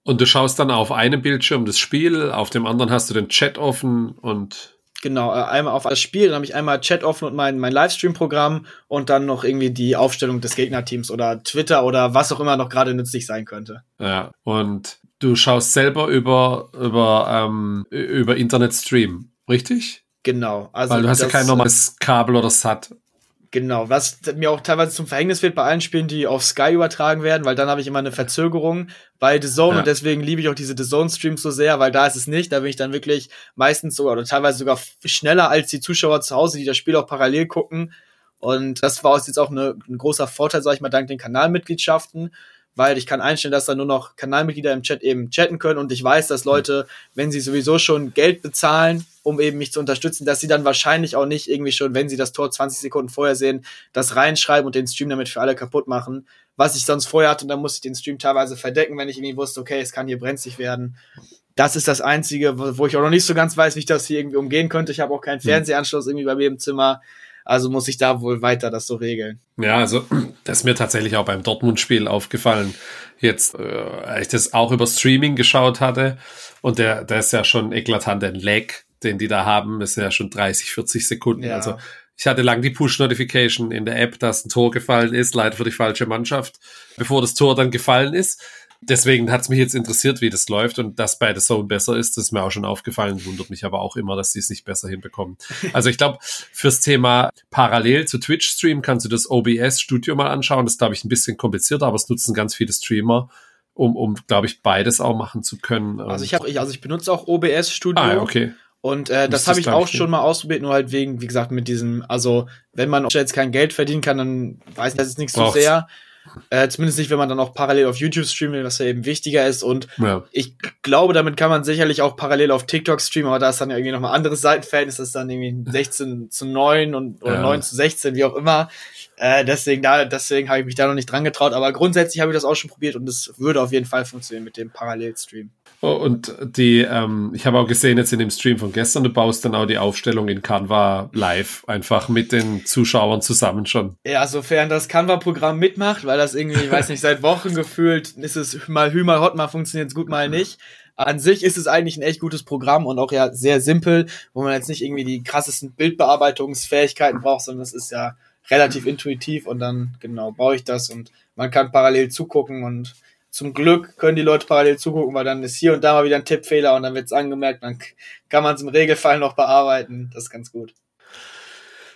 Und du schaust dann auf einem Bildschirm das Spiel, auf dem anderen hast du den Chat offen und Genau, äh, einmal auf das Spiel, dann habe ich einmal Chat offen und mein, mein Livestream-Programm und dann noch irgendwie die Aufstellung des Gegnerteams oder Twitter oder was auch immer noch gerade nützlich sein könnte. Ja, und du schaust selber über, über, ähm, über Internet Stream, richtig? Genau. Also Weil du hast das, ja kein normales Kabel oder SAT. Genau, was mir auch teilweise zum Verhängnis wird bei allen Spielen, die auf Sky übertragen werden, weil dann habe ich immer eine Verzögerung bei The Zone ja. und deswegen liebe ich auch diese The Zone Streams so sehr, weil da ist es nicht, da bin ich dann wirklich meistens sogar oder teilweise sogar schneller als die Zuschauer zu Hause, die das Spiel auch parallel gucken und das war jetzt auch eine, ein großer Vorteil, sag ich mal, dank den Kanalmitgliedschaften, weil ich kann einstellen, dass da nur noch Kanalmitglieder im Chat eben chatten können und ich weiß, dass Leute, wenn sie sowieso schon Geld bezahlen, um eben mich zu unterstützen, dass sie dann wahrscheinlich auch nicht irgendwie schon, wenn sie das Tor 20 Sekunden vorher sehen, das reinschreiben und den Stream damit für alle kaputt machen, was ich sonst vorher hatte und dann musste ich den Stream teilweise verdecken, wenn ich irgendwie wusste, okay, es kann hier brenzlig werden. Das ist das Einzige, wo ich auch noch nicht so ganz weiß, wie ich das hier irgendwie umgehen könnte. Ich habe auch keinen hm. Fernsehanschluss irgendwie bei mir im Zimmer. Also muss ich da wohl weiter das so regeln. Ja, also das ist mir tatsächlich auch beim Dortmund-Spiel aufgefallen. Jetzt, äh, als ich das auch über Streaming geschaut hatte und der, der ist ja schon eklatant ein Lag, den die da haben, sind ja schon 30, 40 Sekunden. Ja. Also ich hatte lang die Push-Notification in der App, dass ein Tor gefallen ist, leider für die falsche Mannschaft, bevor das Tor dann gefallen ist deswegen hat es mich jetzt interessiert, wie das läuft und dass bei The Zone besser ist, das ist mir auch schon aufgefallen, wundert mich aber auch immer, dass sie es nicht besser hinbekommen. [laughs] Also ich glaube, fürs Thema parallel zu Twitch-Stream kannst du das OBS-Studio mal anschauen. Das ist, glaube ich, ein bisschen komplizierter, aber es nutzen ganz viele Streamer, um, um glaube ich, beides auch machen zu können. Also ich habe, also ich benutze auch OBS Studio. Ah, okay. Und äh, das habe ich auch schon mal ausprobiert, nur halt wegen, wie gesagt, mit diesem, also wenn man jetzt kein Geld verdienen kann, dann weiß ich das ist nicht so sehr. Äh, zumindest nicht, wenn man dann auch parallel auf YouTube streamt, was ja eben wichtiger ist. Und ja. ich glaube, damit kann man sicherlich auch parallel auf TikTok streamen, aber da ist dann irgendwie nochmal anderes Seitenverhältnis, das ist dann irgendwie 16 zu 9 und, oder ja. 9 zu 16, wie auch immer. Äh, deswegen da, deswegen habe ich mich da noch nicht dran getraut. Aber grundsätzlich habe ich das auch schon probiert und es würde auf jeden Fall funktionieren mit dem Parallelstream. Und die, ähm, ich habe auch gesehen jetzt in dem Stream von gestern, du baust dann auch die Aufstellung in Canva live, einfach mit den Zuschauern zusammen schon. Ja, sofern das Canva-Programm mitmacht, weil das irgendwie, ich weiß nicht, seit Wochen gefühlt ist es mal hü, mal hot, mal funktioniert es gut, mal nicht. An sich ist es eigentlich ein echt gutes Programm und auch ja sehr simpel, wo man jetzt nicht irgendwie die krassesten Bildbearbeitungsfähigkeiten braucht, sondern es ist ja relativ intuitiv und dann genau baue ich das und man kann parallel zugucken und zum Glück können die Leute parallel zugucken, weil dann ist hier und da mal wieder ein Tippfehler und dann wird es angemerkt, dann kann man es im Regelfall noch bearbeiten. Das ist ganz gut.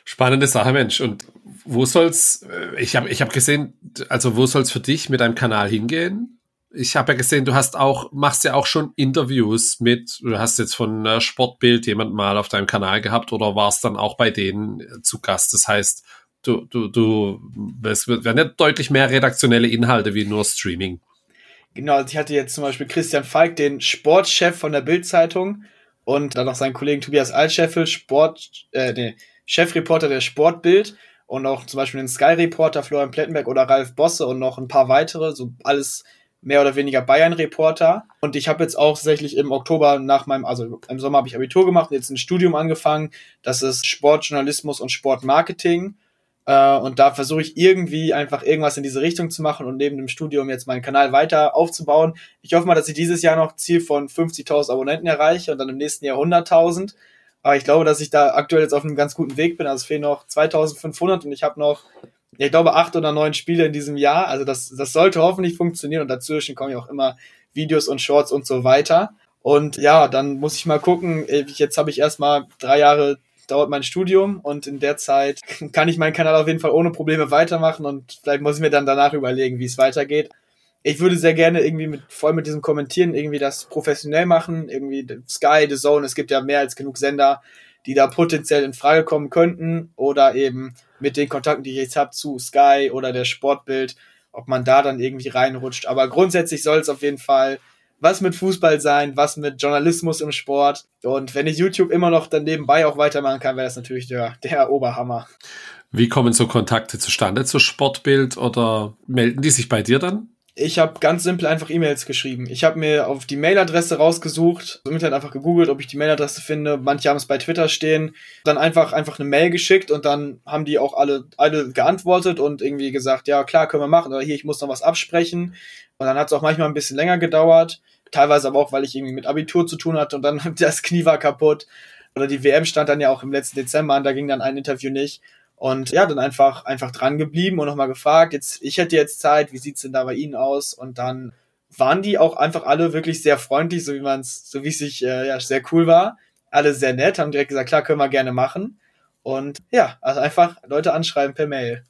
Spannende Sache, Mensch. Und wo soll's, äh, ich habe ich hab gesehen, also wo soll's für dich mit deinem Kanal hingehen? ich habe ja gesehen, du hast auch, machst ja auch schon Interviews mit, du hast jetzt von Sportbild jemand mal auf deinem Kanal gehabt oder warst dann auch bei denen äh, zu Gast. Das heißt, du, du, du, es werden ja deutlich mehr redaktionelle Inhalte wie nur Streaming. Genau, also ich hatte jetzt zum Beispiel Christian Falk, den Sportchef von der Bild-Zeitung und dann noch seinen Kollegen Tobias Altscheffel, Sport, äh, nee, Chefreporter der Sportbild und auch zum Beispiel den Sky-Reporter Florian Plettenberg oder Ralf Bosse und noch ein paar weitere, so alles mehr oder weniger Bayern-Reporter. Und ich habe jetzt auch tatsächlich im Oktober nach meinem, also im Sommer habe ich Abitur gemacht jetzt ein Studium angefangen. Das ist Sportjournalismus und Sportmarketing. Äh, und da versuche ich irgendwie einfach irgendwas in diese Richtung zu machen und neben dem Studium jetzt meinen Kanal weiter aufzubauen. Ich hoffe mal, dass ich dieses Jahr noch Ziel von 50.000 Abonnenten erreiche und dann im nächsten Jahr 100.000. Aber ich glaube, dass ich da aktuell jetzt auf einem ganz guten Weg bin. Also es fehlen noch 2500 und ich habe noch ich glaube, acht oder neun Spiele in diesem Jahr. Also das, das sollte hoffentlich funktionieren und dazwischen kommen ja auch immer Videos und Shorts und so weiter. Und ja, dann muss ich mal gucken. Jetzt habe ich erstmal drei Jahre dauert mein Studium und in der Zeit [laughs] kann ich meinen Kanal auf jeden Fall ohne Probleme weitermachen und vielleicht muss ich mir dann danach überlegen, wie es weitergeht. Ich würde sehr gerne irgendwie mit, voll mit diesem Kommentieren irgendwie das professionell machen, irgendwie Sky, The Zone, es gibt ja mehr als genug Sender, die da potenziell in Frage kommen könnten oder eben mit den Kontakten, die ich jetzt habe zu Sky oder der Sportbild, ob man da dann irgendwie reinrutscht. Aber grundsätzlich soll es auf jeden Fall was mit Fußball sein, was mit Journalismus im Sport. Und wenn ich YouTube immer noch dann nebenbei auch weitermachen kann, wäre das natürlich der, der Oberhammer. Wie kommen so Kontakte zustande zu Sportbild oder melden die sich bei dir dann? Ich habe ganz simpel einfach E-Mails geschrieben. Ich habe mir auf die Mailadresse rausgesucht, somit halt einfach gegoogelt, ob ich die Mailadresse finde. Manche haben es bei Twitter stehen. Dann einfach einfach eine Mail geschickt und dann haben die auch alle alle geantwortet und irgendwie gesagt, ja klar, können wir machen. Oder hier, ich muss noch was absprechen. Und dann hat es auch manchmal ein bisschen länger gedauert. Teilweise aber auch, weil ich irgendwie mit Abitur zu tun hatte und dann [laughs] das Knie war kaputt. Oder die WM stand dann ja auch im letzten Dezember an, da ging dann ein Interview nicht. Und ja, dann einfach, einfach dran geblieben und nochmal gefragt, jetzt, ich hätte jetzt Zeit, wie sieht's denn da bei Ihnen aus? Und dann waren die auch einfach alle wirklich sehr freundlich, so wie man es, so wie es sich äh, ja sehr cool war. Alle sehr nett, haben direkt gesagt, klar, können wir gerne machen. Und ja, also einfach Leute anschreiben per Mail.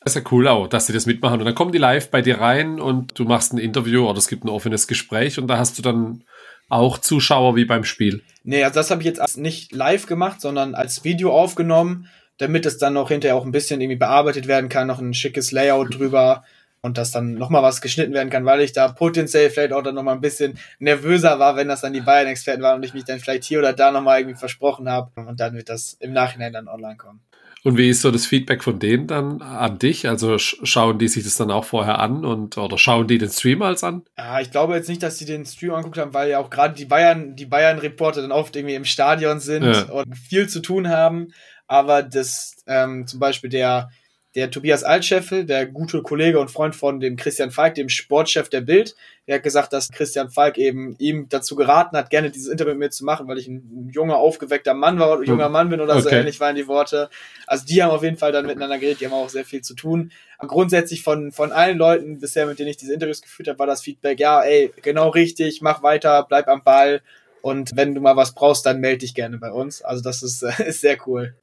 Das ist ja cool auch, dass sie das mitmachen. Und dann kommen die live bei dir rein und du machst ein Interview oder es gibt ein offenes Gespräch und da hast du dann auch Zuschauer wie beim Spiel. Nee, also das habe ich jetzt nicht live gemacht, sondern als Video aufgenommen damit es dann noch hinterher auch ein bisschen irgendwie bearbeitet werden kann, noch ein schickes Layout drüber und dass dann nochmal was geschnitten werden kann, weil ich da potenziell vielleicht auch dann nochmal ein bisschen nervöser war, wenn das dann die Bayern-Experten waren und ich mich dann vielleicht hier oder da nochmal irgendwie versprochen habe und dann wird das im Nachhinein dann online kommen. Und wie ist so das Feedback von denen dann an dich? Also schauen die sich das dann auch vorher an und oder schauen die den Stream als an? Ja, ich glaube jetzt nicht, dass sie den Stream angeguckt haben, weil ja auch gerade die Bayern, die Bayern-Reporter dann oft irgendwie im Stadion sind ja. und viel zu tun haben aber das ähm, zum Beispiel der, der Tobias Altscheffel, der gute Kollege und Freund von dem Christian Falk, dem Sportchef der Bild, der hat gesagt, dass Christian Falk eben ihm dazu geraten hat, gerne dieses Interview mit mir zu machen, weil ich ein junger, aufgeweckter Mann war, oder junger Mann bin oder okay. so ähnlich waren die Worte. Also die haben auf jeden Fall dann miteinander geredet, die haben auch sehr viel zu tun. Aber grundsätzlich von, von allen Leuten bisher, mit denen ich diese Interviews geführt habe, war das Feedback, ja, ey, genau richtig, mach weiter, bleib am Ball. Und wenn du mal was brauchst, dann melde dich gerne bei uns. Also das ist, [laughs] ist sehr cool.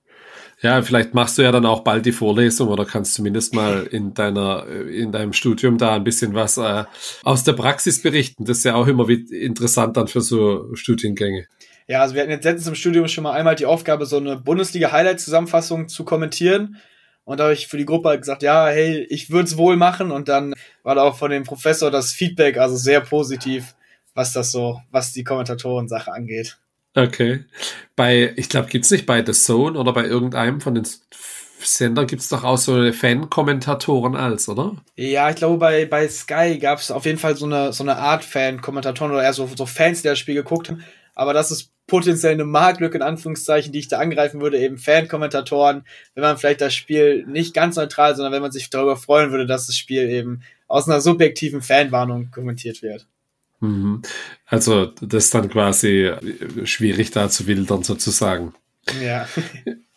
Ja, vielleicht machst du ja dann auch bald die Vorlesung oder kannst zumindest mal in deiner, in deinem Studium da ein bisschen was äh, aus der Praxis berichten. Das ist ja auch immer interessant dann für so Studiengänge. Ja, also wir hatten jetzt letztens im Studium schon mal einmal die Aufgabe, so eine Bundesliga-Highlight-Zusammenfassung zu kommentieren. Und da habe ich für die Gruppe halt gesagt, ja, hey, ich würde es wohl machen. Und dann war da auch von dem Professor das Feedback, also sehr positiv, was das so, was die Kommentatoren-Sache angeht. Okay. Bei, ich glaube, gibt's nicht bei The Zone oder bei irgendeinem von den Sendern gibt's doch auch so Fan-Kommentatoren als, oder? Ja, ich glaube, bei, bei Sky gab's auf jeden Fall so eine, so eine Art Fan-Kommentatoren oder eher so, so Fans, die das Spiel geguckt haben. Aber das ist potenziell eine Marktlücke, in Anführungszeichen, die ich da angreifen würde, eben Fan-Kommentatoren, wenn man vielleicht das Spiel nicht ganz neutral, sondern wenn man sich darüber freuen würde, dass das Spiel eben aus einer subjektiven Fanwarnung kommentiert wird. Mhm. Also das ist dann quasi schwierig da zu wildern sozusagen. Ja.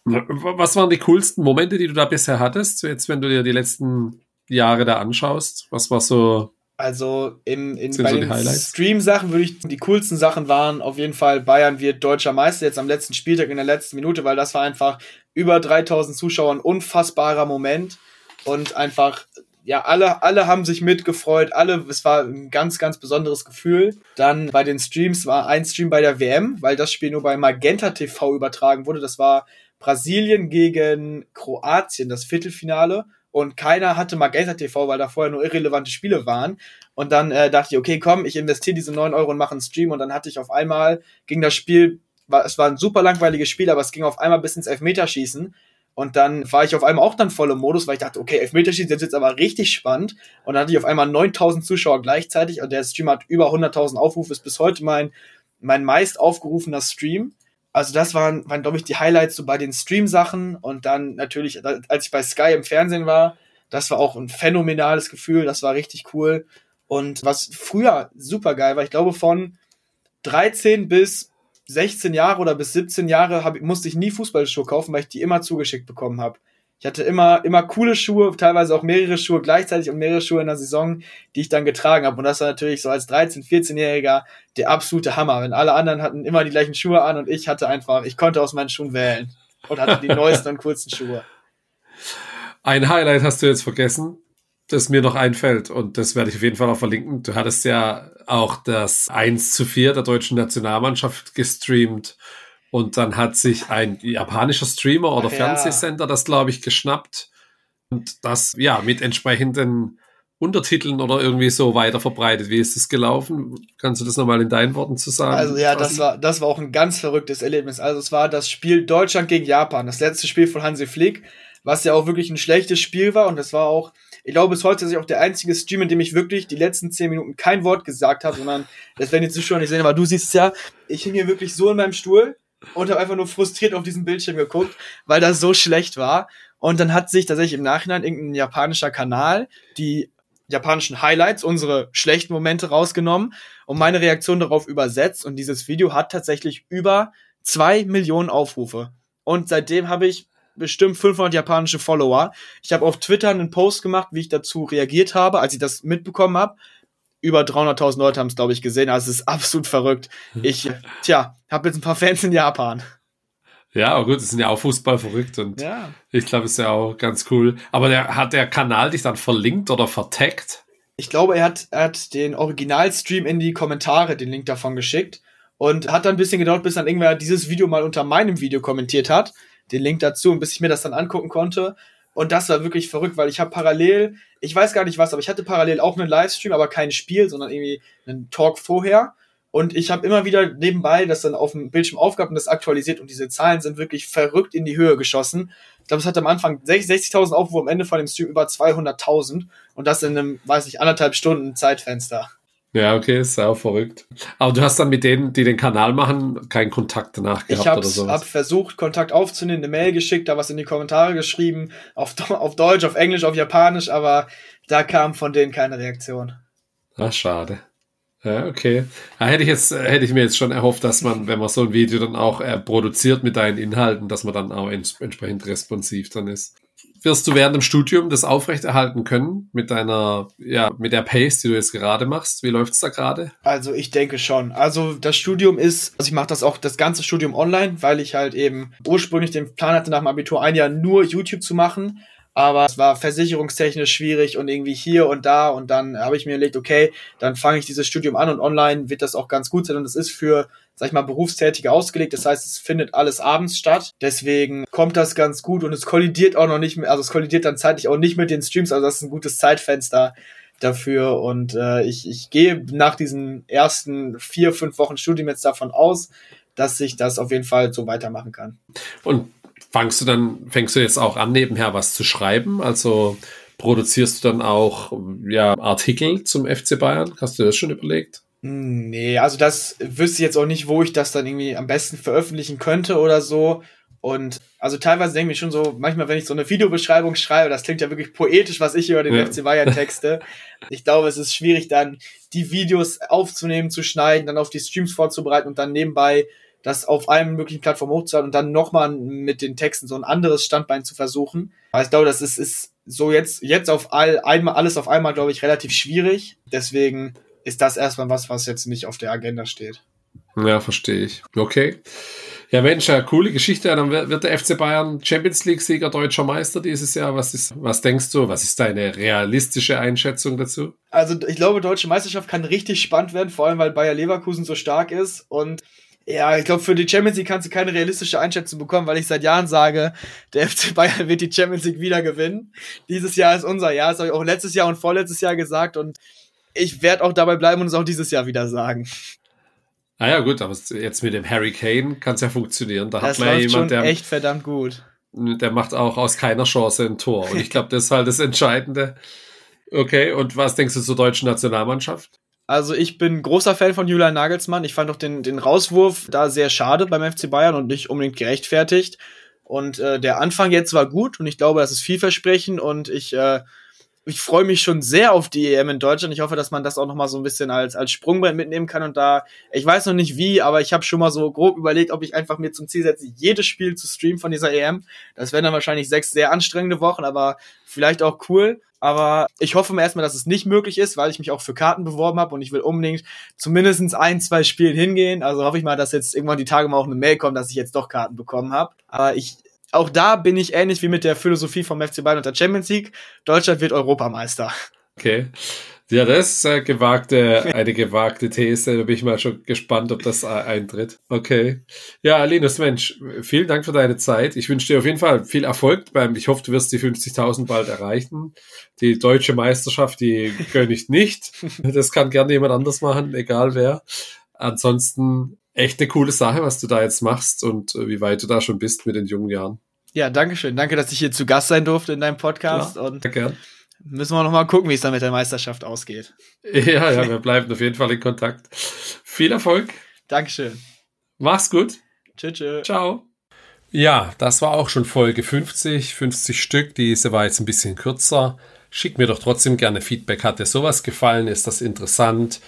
Was waren die coolsten Momente, die du da bisher hattest, jetzt wenn du dir die letzten Jahre da anschaust? Was war so also in, in bei so den Stream-Sachen würde ich, die coolsten Sachen waren auf jeden Fall Bayern wird deutscher Meister jetzt am letzten Spieltag in der letzten Minute, weil das war einfach über 3000 Zuschauer ein unfassbarer Moment und einfach ja, alle, alle haben sich mitgefreut, alle, es war ein ganz, ganz besonderes Gefühl. Dann bei den Streams war ein Stream bei der WM, weil das Spiel nur bei Magenta TV übertragen wurde. Das war Brasilien gegen Kroatien, das Viertelfinale. Und keiner hatte Magenta TV, weil da vorher nur irrelevante Spiele waren. Und dann äh, dachte ich, okay, komm, ich investiere diese 9 Euro und mache einen Stream. Und dann hatte ich auf einmal, ging das Spiel, war, es war ein super langweiliges Spiel, aber es ging auf einmal bis ins Elfmeterschießen. Und dann war ich auf einmal auch dann voll im Modus, weil ich dachte, okay, Elfmeterschießen ist jetzt aber richtig spannend. Und dann hatte ich auf einmal 9000 Zuschauer gleichzeitig und der Stream hat über 100.000 Aufrufe, ist bis heute mein, mein meist aufgerufener Stream. Also das waren, waren glaube ich, die Highlights so bei den Stream-Sachen und dann natürlich, als ich bei Sky im Fernsehen war, das war auch ein phänomenales Gefühl, das war richtig cool. Und was früher super geil war, ich glaube von 13 bis 16 Jahre oder bis 17 Jahre hab, musste ich nie Fußballschuhe kaufen, weil ich die immer zugeschickt bekommen habe. Ich hatte immer, immer coole Schuhe, teilweise auch mehrere Schuhe gleichzeitig und mehrere Schuhe in der Saison, die ich dann getragen habe. Und das war natürlich so als 13-, 14-Jähriger der absolute Hammer. Wenn alle anderen hatten immer die gleichen Schuhe an und ich hatte einfach, ich konnte aus meinen Schuhen wählen und hatte die [laughs] neuesten und coolsten Schuhe. Ein Highlight hast du jetzt vergessen das mir noch einfällt und das werde ich auf jeden Fall auch verlinken. Du hattest ja auch das 1 zu 4 der deutschen Nationalmannschaft gestreamt und dann hat sich ein japanischer Streamer oder ja. Fernsehsender das, glaube ich, geschnappt und das ja mit entsprechenden Untertiteln oder irgendwie so weiter verbreitet. Wie ist das gelaufen? Kannst du das nochmal in deinen Worten zu sagen? Also ja, das war, das war auch ein ganz verrücktes Erlebnis. Also es war das Spiel Deutschland gegen Japan, das letzte Spiel von Hansi Flick, was ja auch wirklich ein schlechtes Spiel war und das war auch ich glaube, bis heute ist ich auch der einzige Stream, in dem ich wirklich die letzten zehn Minuten kein Wort gesagt habe, sondern das werden die Zuschauer nicht sehen, aber du siehst es ja, ich hing hier wirklich so in meinem Stuhl und habe einfach nur frustriert auf diesen Bildschirm geguckt, weil das so schlecht war. Und dann hat sich tatsächlich im Nachhinein irgendein japanischer Kanal die japanischen Highlights, unsere schlechten Momente rausgenommen und meine Reaktion darauf übersetzt. Und dieses Video hat tatsächlich über zwei Millionen Aufrufe. Und seitdem habe ich bestimmt 500 japanische Follower. Ich habe auf Twitter einen Post gemacht, wie ich dazu reagiert habe, als ich das mitbekommen habe. Über 300.000 Leute haben es, glaube ich, gesehen. Also es ist [laughs] absolut verrückt. Ich, tja, habe jetzt ein paar Fans in Japan. Ja, aber gut, das sind ja auch Fußball verrückt und ja. ich glaube, es ist ja auch ganz cool. Aber der, hat der Kanal dich dann verlinkt oder vertaggt? Ich glaube, er hat, er hat den Originalstream in die Kommentare den Link davon geschickt und hat dann ein bisschen gedauert, bis dann irgendwer dieses Video mal unter meinem Video kommentiert hat den Link dazu, bis ich mir das dann angucken konnte. Und das war wirklich verrückt, weil ich habe parallel, ich weiß gar nicht was, aber ich hatte parallel auch einen Livestream, aber kein Spiel, sondern irgendwie einen Talk vorher. Und ich habe immer wieder nebenbei das dann auf dem Bildschirm aufgehabt und das aktualisiert und diese Zahlen sind wirklich verrückt in die Höhe geschossen. Ich glaube, es hat am Anfang 60.000 Aufrufe, am Ende von dem Stream über 200.000 und das in einem, weiß ich, anderthalb Stunden Zeitfenster. Ja, okay, ist auch verrückt. Aber du hast dann mit denen, die den Kanal machen, keinen Kontakt danach gehabt ich oder sowas? Ich habe versucht, Kontakt aufzunehmen, eine Mail geschickt, da was in die Kommentare geschrieben, auf, auf Deutsch, auf Englisch, auf Japanisch, aber da kam von denen keine Reaktion. Ach, schade. Ja, okay. Da hätte ich jetzt, hätte ich mir jetzt schon erhofft, dass man, wenn man so ein Video dann auch äh, produziert mit deinen Inhalten, dass man dann auch ents entsprechend responsiv dann ist wirst du während dem Studium das aufrechterhalten können mit deiner, ja, mit der Pace, die du jetzt gerade machst? Wie läuft's da gerade? Also ich denke schon. Also das Studium ist, also ich mache das auch das ganze Studium online, weil ich halt eben ursprünglich den Plan hatte, nach dem Abitur ein Jahr nur YouTube zu machen aber es war versicherungstechnisch schwierig und irgendwie hier und da und dann habe ich mir überlegt, okay, dann fange ich dieses Studium an und online wird das auch ganz gut sein und es ist für, sag ich mal, Berufstätige ausgelegt, das heißt, es findet alles abends statt, deswegen kommt das ganz gut und es kollidiert auch noch nicht mehr, also es kollidiert dann zeitlich auch nicht mit den Streams, also das ist ein gutes Zeitfenster dafür und äh, ich, ich gehe nach diesen ersten vier, fünf Wochen Studium jetzt davon aus, dass ich das auf jeden Fall so weitermachen kann. Und fangst du dann, fängst du jetzt auch an, nebenher was zu schreiben? Also produzierst du dann auch ja, Artikel zum FC Bayern? Hast du das schon überlegt? Nee, also das wüsste ich jetzt auch nicht, wo ich das dann irgendwie am besten veröffentlichen könnte oder so. Und also teilweise denke ich schon so, manchmal, wenn ich so eine Videobeschreibung schreibe, das klingt ja wirklich poetisch, was ich über den ja. FC Bayern texte. Ich glaube, es ist schwierig, dann die Videos aufzunehmen, zu schneiden, dann auf die Streams vorzubereiten und dann nebenbei das auf allen möglichen Plattformen hochzuladen und dann nochmal mit den Texten so ein anderes Standbein zu versuchen. Aber ich glaube, das ist, ist so jetzt, jetzt auf all, einmal, alles auf einmal, glaube ich, relativ schwierig. Deswegen ist das erstmal was, was jetzt nicht auf der Agenda steht. Ja, verstehe ich. Okay. Ja, Mensch, ja, coole Geschichte. Dann wird der FC Bayern Champions League-Sieger, deutscher Meister dieses Jahr. Was ist, was denkst du? Was ist deine realistische Einschätzung dazu? Also, ich glaube, deutsche Meisterschaft kann richtig spannend werden, vor allem weil Bayer Leverkusen so stark ist und ja, ich glaube, für die Champions League kannst du keine realistische Einschätzung bekommen, weil ich seit Jahren sage, der [laughs] FC Bayern wird die Champions League wieder gewinnen. Dieses Jahr ist unser Jahr. Das habe ich auch letztes Jahr und vorletztes Jahr gesagt und ich werde auch dabei bleiben und es auch dieses Jahr wieder sagen. Ah ja, gut, aber jetzt mit dem Harry Kane kann es ja funktionieren. Da das hat man ja jemand, der echt verdammt gut. Der macht auch aus keiner Chance ein Tor. Und ich glaube, das ist halt das Entscheidende. Okay, und was denkst du zur deutschen Nationalmannschaft? Also ich bin großer Fan von Julian Nagelsmann. Ich fand auch den, den Rauswurf da sehr schade beim FC Bayern und nicht unbedingt gerechtfertigt. Und äh, der Anfang jetzt war gut und ich glaube, das ist vielversprechend und ich äh, ich freue mich schon sehr auf die EM in Deutschland. Ich hoffe, dass man das auch noch mal so ein bisschen als als Sprungbrett mitnehmen kann und da ich weiß noch nicht wie, aber ich habe schon mal so grob überlegt, ob ich einfach mir zum Ziel setze, jedes Spiel zu streamen von dieser EM. Das wären dann wahrscheinlich sechs sehr anstrengende Wochen, aber vielleicht auch cool. Aber ich hoffe mir erstmal, dass es nicht möglich ist, weil ich mich auch für Karten beworben habe und ich will unbedingt zumindest ein, zwei Spielen hingehen. Also hoffe ich mal, dass jetzt irgendwann die Tage mal auch eine Mail kommt, dass ich jetzt doch Karten bekommen habe. Aber ich auch da bin ich ähnlich wie mit der Philosophie vom FC Bayern und der Champions League. Deutschland wird Europameister. Okay. Ja, das ist eine gewagte, eine gewagte These. Da bin ich mal schon gespannt, ob das eintritt. Okay. Ja, Linus, Mensch, vielen Dank für deine Zeit. Ich wünsche dir auf jeden Fall viel Erfolg beim, ich hoffe, du wirst die 50.000 bald erreichen. Die deutsche Meisterschaft, die gönne ich nicht. Das kann gerne jemand anders machen, egal wer. Ansonsten echt eine coole Sache, was du da jetzt machst und wie weit du da schon bist mit den jungen Jahren. Ja, danke schön. Danke, dass ich hier zu Gast sein durfte in deinem Podcast. Klar, und gern. Müssen wir noch mal gucken, wie es dann mit der Meisterschaft ausgeht. [laughs] Ja, ja, wir bleiben auf jeden Fall in Kontakt. Viel Erfolg. Dankeschön. Mach's gut. Tschüss. tschüss. Ciao. Ja, das war auch schon Folge 50, 50 Stück. Diese war jetzt ein bisschen kürzer. Schick mir doch trotzdem gerne Feedback. Hat dir sowas gefallen? Ist das interessant?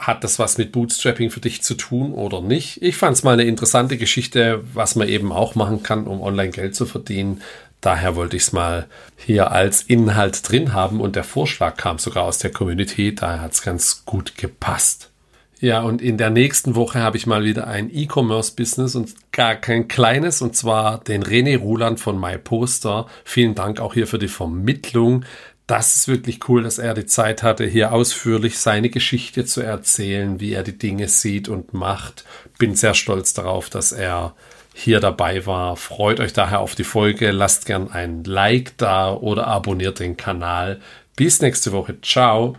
hat das was mit Bootstrapping für dich zu tun oder nicht? Ich fand es mal eine interessante Geschichte, was man eben auch machen kann, um online Geld zu verdienen. Daher wollte ich es mal hier als Inhalt drin haben und der Vorschlag kam sogar aus der Community, daher hat es ganz gut gepasst. Ja, und in der nächsten Woche habe ich mal wieder ein E-Commerce-Business und gar kein kleines, und zwar den René Ruland von MyPoster. Vielen Dank auch hier für die Vermittlung das ist wirklich cool, dass er die Zeit hatte, hier ausführlich seine Geschichte zu erzählen, wie er die Dinge sieht und macht. Bin sehr stolz darauf, dass er hier dabei war. Freut euch daher auf die Folge. Lasst gern ein Like da oder abonniert den Kanal. Bis nächste Woche. Ciao.